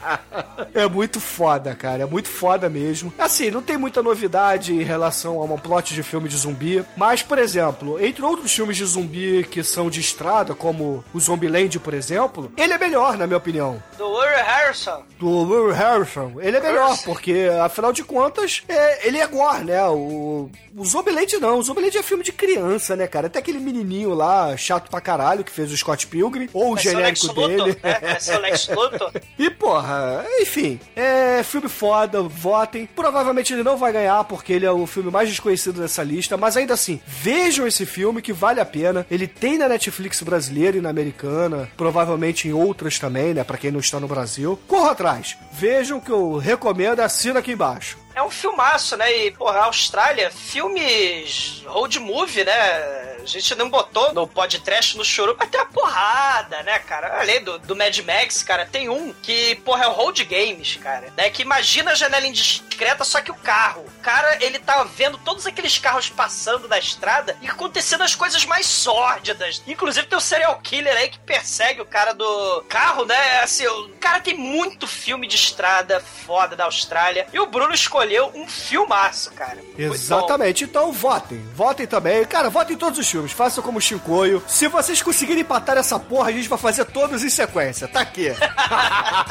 [LAUGHS] é muito foda, cara, é muito foda mesmo. Assim, não tem muita novidade em relação a um plot de filme de zumbi, mas, por exemplo, entre outros filmes de zumbi que são de estrada, como o Zombieland, por exemplo, ele é melhor, na minha opinião. Do Woody Harrison. Do Will Harrison, ele é melhor, porque, afinal de contas, é, ele é gore, né? O, o Zombieland não, o Zombieland é filme de criança, né, cara? Até aquele menininho lá, chato pra caralho, que fez o Scott Pilgrim, ou ser o genérico dele. né? Ser o Lex Luthor. [LAUGHS] E porra, enfim, é filme foda, votem. Provavelmente ele não vai ganhar porque ele é o filme mais desconhecido dessa lista, mas ainda assim, vejam esse filme que vale a pena. Ele tem na Netflix brasileira e na americana, provavelmente em outras também, né, Pra quem não está no Brasil. Corra atrás. Vejam que eu recomendo, assina aqui embaixo. É um filmaço, né? E, porra, a Austrália, filmes road movie, né? A gente não botou no podcast, no choro, tem uma porrada, né, cara? Além do, do Mad Max, cara, tem um que, porra, é o Road Games, cara. Né? Que imagina a janela indiscreta, só que o carro. O cara, ele tá vendo todos aqueles carros passando na estrada e acontecendo as coisas mais sórdidas. Inclusive tem o serial killer aí que persegue o cara do carro, né? Assim, o cara tem muito filme de estrada foda da Austrália. E o Bruno escolheu um filmaço, cara. Exatamente, então votem. Votem também. Cara, votem em todos os filmes. Façam como o Chicoio. Se vocês conseguirem empatar essa porra, a gente vai fazer todos em sequência. Tá aqui. [LAUGHS]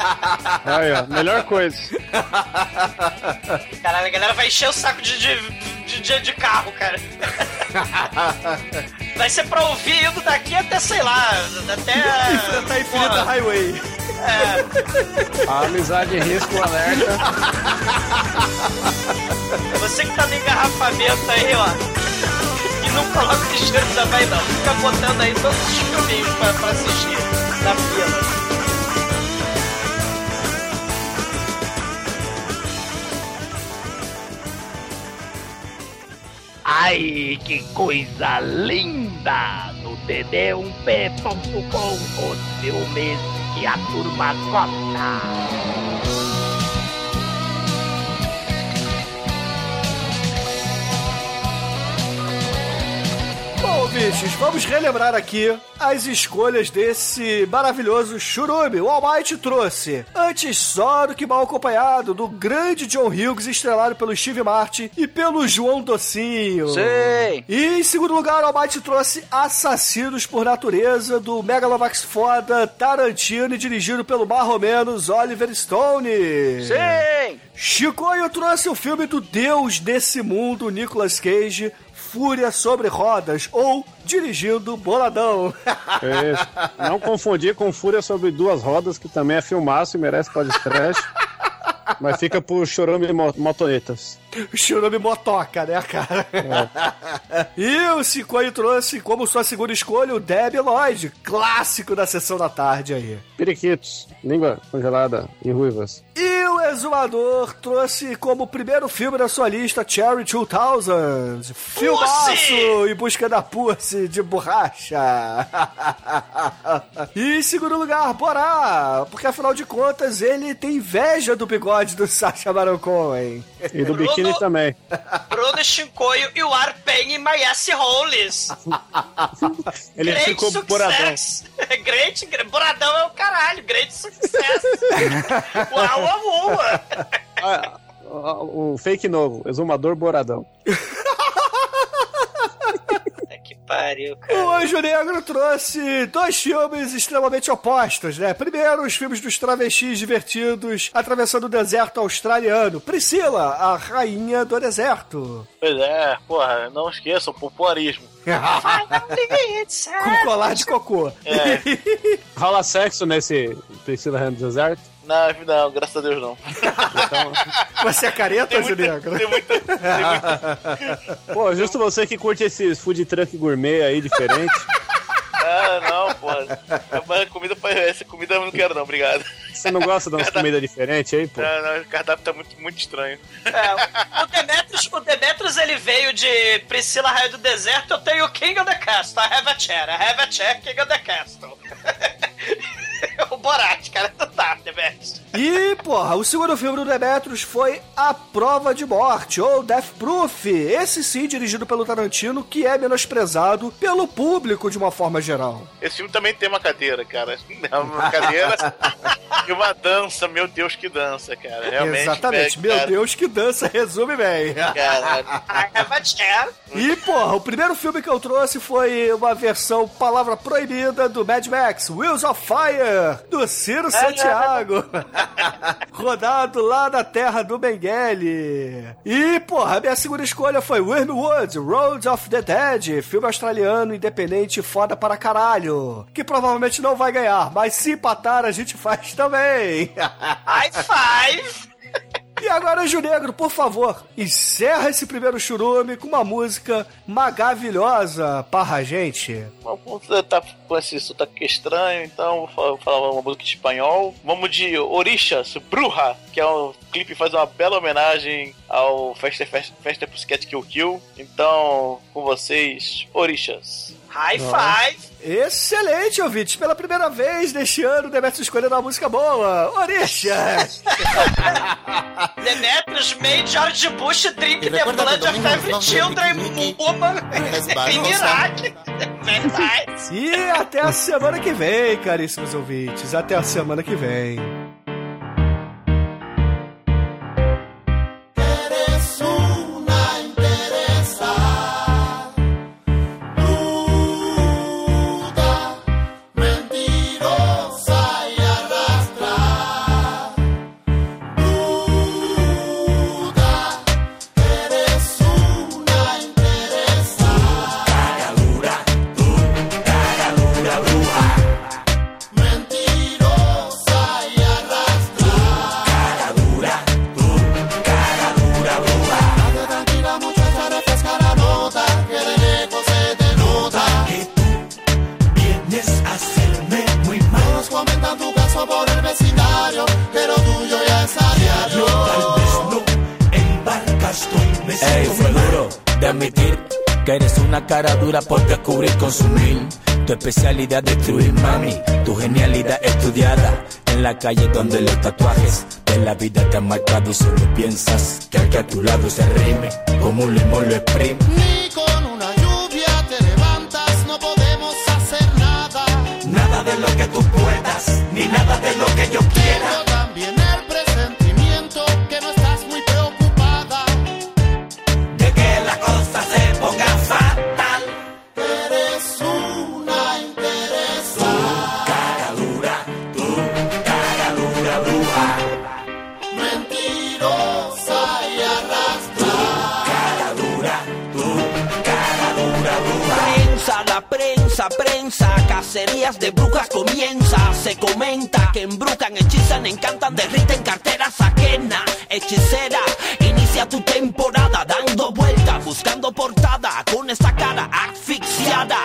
[LAUGHS] Aí, ó, melhor coisa. Caralho, a galera vai encher o saco de, de, de, de- de carro, cara. [LAUGHS] Vai ser pra ouvir indo daqui até, sei lá, até. Enfrentar a Infinita Highway. A amizade risco alerta. Você que tá no engarrafamento aí, ó. Não coloca o lixeiro também, não. Fica botando aí todos os filminhos pra, pra assistir na fila. Ai, que coisa linda! No td1p.com, os filmes que a turma bichos, vamos relembrar aqui as escolhas desse maravilhoso churume. O Almighty trouxe Antes só do que mal acompanhado, do grande John Hughes, estrelado pelo Steve Martin e pelo João Docinho. Sim. E em segundo lugar, o Almighty trouxe Assassinos por Natureza, do Megalovax foda Tarantino e dirigido pelo marromenos Oliver Stone. Sim! Chicoio trouxe o filme do Deus desse mundo, Nicolas Cage, Fúria sobre Rodas, ou Dirigindo Boladão. Isso. Não confundir com Fúria sobre Duas Rodas, que também é filmaço e merece podcast. Mas fica por chorume e mo- motonetas. Churume Motoca, né, cara? e o Chicoio trouxe como sua segunda escolha o Debbie Lloyd, clássico da sessão da tarde aí. Periquitos, língua congelada e ruivas. E o Exumador trouxe como primeiro filme da sua lista Cherry 2000, filmaço em busca da Pussy de borracha. [LAUGHS] e em segundo lugar, Borá, porque afinal de contas ele tem inveja do bigode do Sacha Baron Cohen. E do biquíni também. Bruno Shinkoio, you are paying my ass holes. [LAUGHS] Ele Great ficou success. boradão. [LAUGHS] Great, gr- boradão é o caralho. Great success. uau, uau, uau. Ah, o o fake novo, exumador boradão. Que pariu, cara. O Anjo Negro trouxe dois filmes extremamente opostos, né? Primeiro, os filmes dos travestis divertidos atravessando o deserto australiano. Priscila, a rainha do deserto. Pois é, porra, não esqueça o popularismo. [LAUGHS] Com colar de cocô. É. [LAUGHS] Rola sexo nesse Priscila Hand Deserto? Não, não, graças a Deus não. Você é careta, Anjo Negro? Pô, justo você que curte esses food truck gourmet aí diferente. Ah, não, porra. Mas comida, pra- essa comida eu não quero não, obrigado. Você não gosta de umas comidas diferentes aí, pô? Não, não, o cardápio tá muito, muito estranho. É, o Demetrius, o Demetrius, ele veio de Priscila Raio do Deserto, eu tenho King of the Castle, I have a chair, I have a chair, King of the Castle. [LAUGHS] [LAUGHS] o Borat, cara, tá, Demetrius. E, porra, o segundo filme do Demetrius foi A Prova de Morte, ou Death Proof. Esse sim, dirigido pelo Tarantino, que é menosprezado pelo público de uma forma geral. Esse filme também tem uma cadeira, cara. [LAUGHS] É uma cadeira e uma dança, meu Deus, que dança, cara. Realmente. Exatamente. é, Meu cara, Deus, que dança, resume bem. Caralho. [LAUGHS] Chair. E, porra, o primeiro filme que eu trouxe foi uma versão palavra proibida do Mad Max, Wheels of Fire, do Ciro Santiago. [LAUGHS] Rodado lá na terra do Mengele. E, porra, a minha segunda escolha foi Wormwood, Road of the Dead, filme australiano independente foda para caralho. Que provavelmente não vai ganhar, mas se empatar a gente faz também. [LAUGHS] High five. E agora, Anjo Negro, por favor, encerra esse primeiro churume com uma música maravilhosa para a gente. Você tá com esse sotaque estranho, então vou fa- vou falar uma música em espanhol. Vamos de Orixas, Bruja, que é um clipe que faz uma bela homenagem ao Festa, Festa, Festa Pussycat Kill Kill. Então, com vocês, Orixas. High five. Excelente, ouvintes! Pela primeira vez neste ano, Demetrio escolhendo uma música boa. Orixas! [LAUGHS] Demetrius made George Bush drink the blood que of every children woman Resbalosa. em Iraque. Very nice. e até a semana que vem, caríssimos ouvintes. Até a semana que vem. Destruir, mami. Tu genialidad estudiada en la calle donde los tatuajes de la vida te han marcado solo piensas que al que a tu lado se rime como un limón lo exprime. Encantan, derriten carteras ajenas. Hechicera, inicia tu temporada dando vueltas, buscando portada con esta cara asfixiada,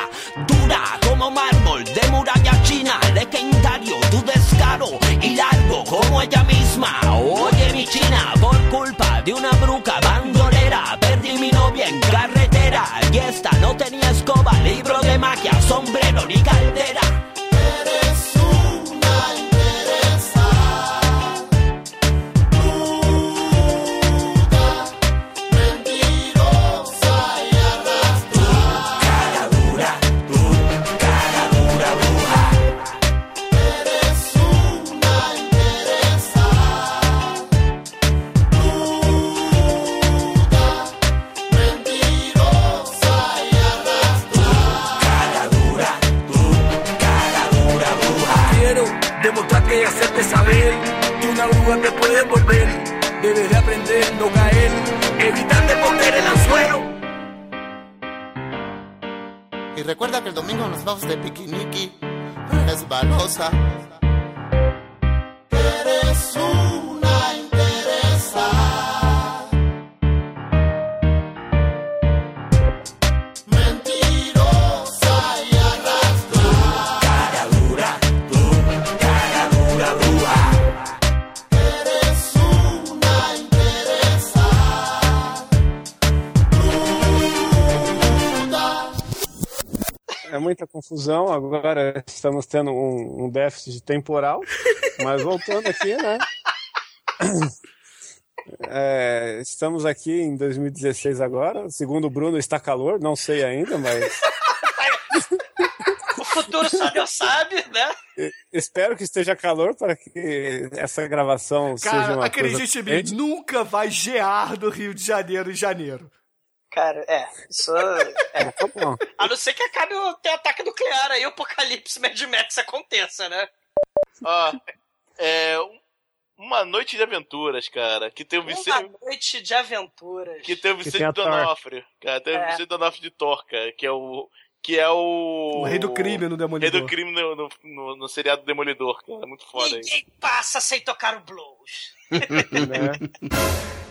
dura como mármol de muralla china, legendario tu descaro y largo como ella misma. Oye mi china, por culpa de una bruja bandolera, perdí mi novia en carretera y esta no tenía escoba, libro de magia, sombrero ni caldera. Confusão. Agora estamos tendo um, um déficit temporal. Mas voltando aqui, né? [CLEARS THROAT] É, estamos aqui em 2016 agora. Segundo o Bruno, está calor. Não sei ainda, mas [LAUGHS] O futuro só Deus sabe, né? espero que esteja calor para que essa gravação seja Cara, uma acredite em coisa... mim, nunca vai gear no Rio de Janeiro em janeiro. Cara, é, isso. É. Tá bom. A não ser que acabe o ter ataque nuclear aí, o apocalipse [LAUGHS] Mad Max aconteça, né? Ó, é. um- Uma noite de aventuras, cara. Que tem o Uma Vicente. noite de aventuras. Que tem o Vicente. Donofrio. Cara, tem É. o Vicente Donofrio de Thor, cara, que é o. Que é o. O rei do crime no Rei Demolidor. do crime no, no, no- no seriado Demolidor, cara. Muito foda aí. Ninguém passa sem tocar o blues. [LAUGHS] né? [LAUGHS]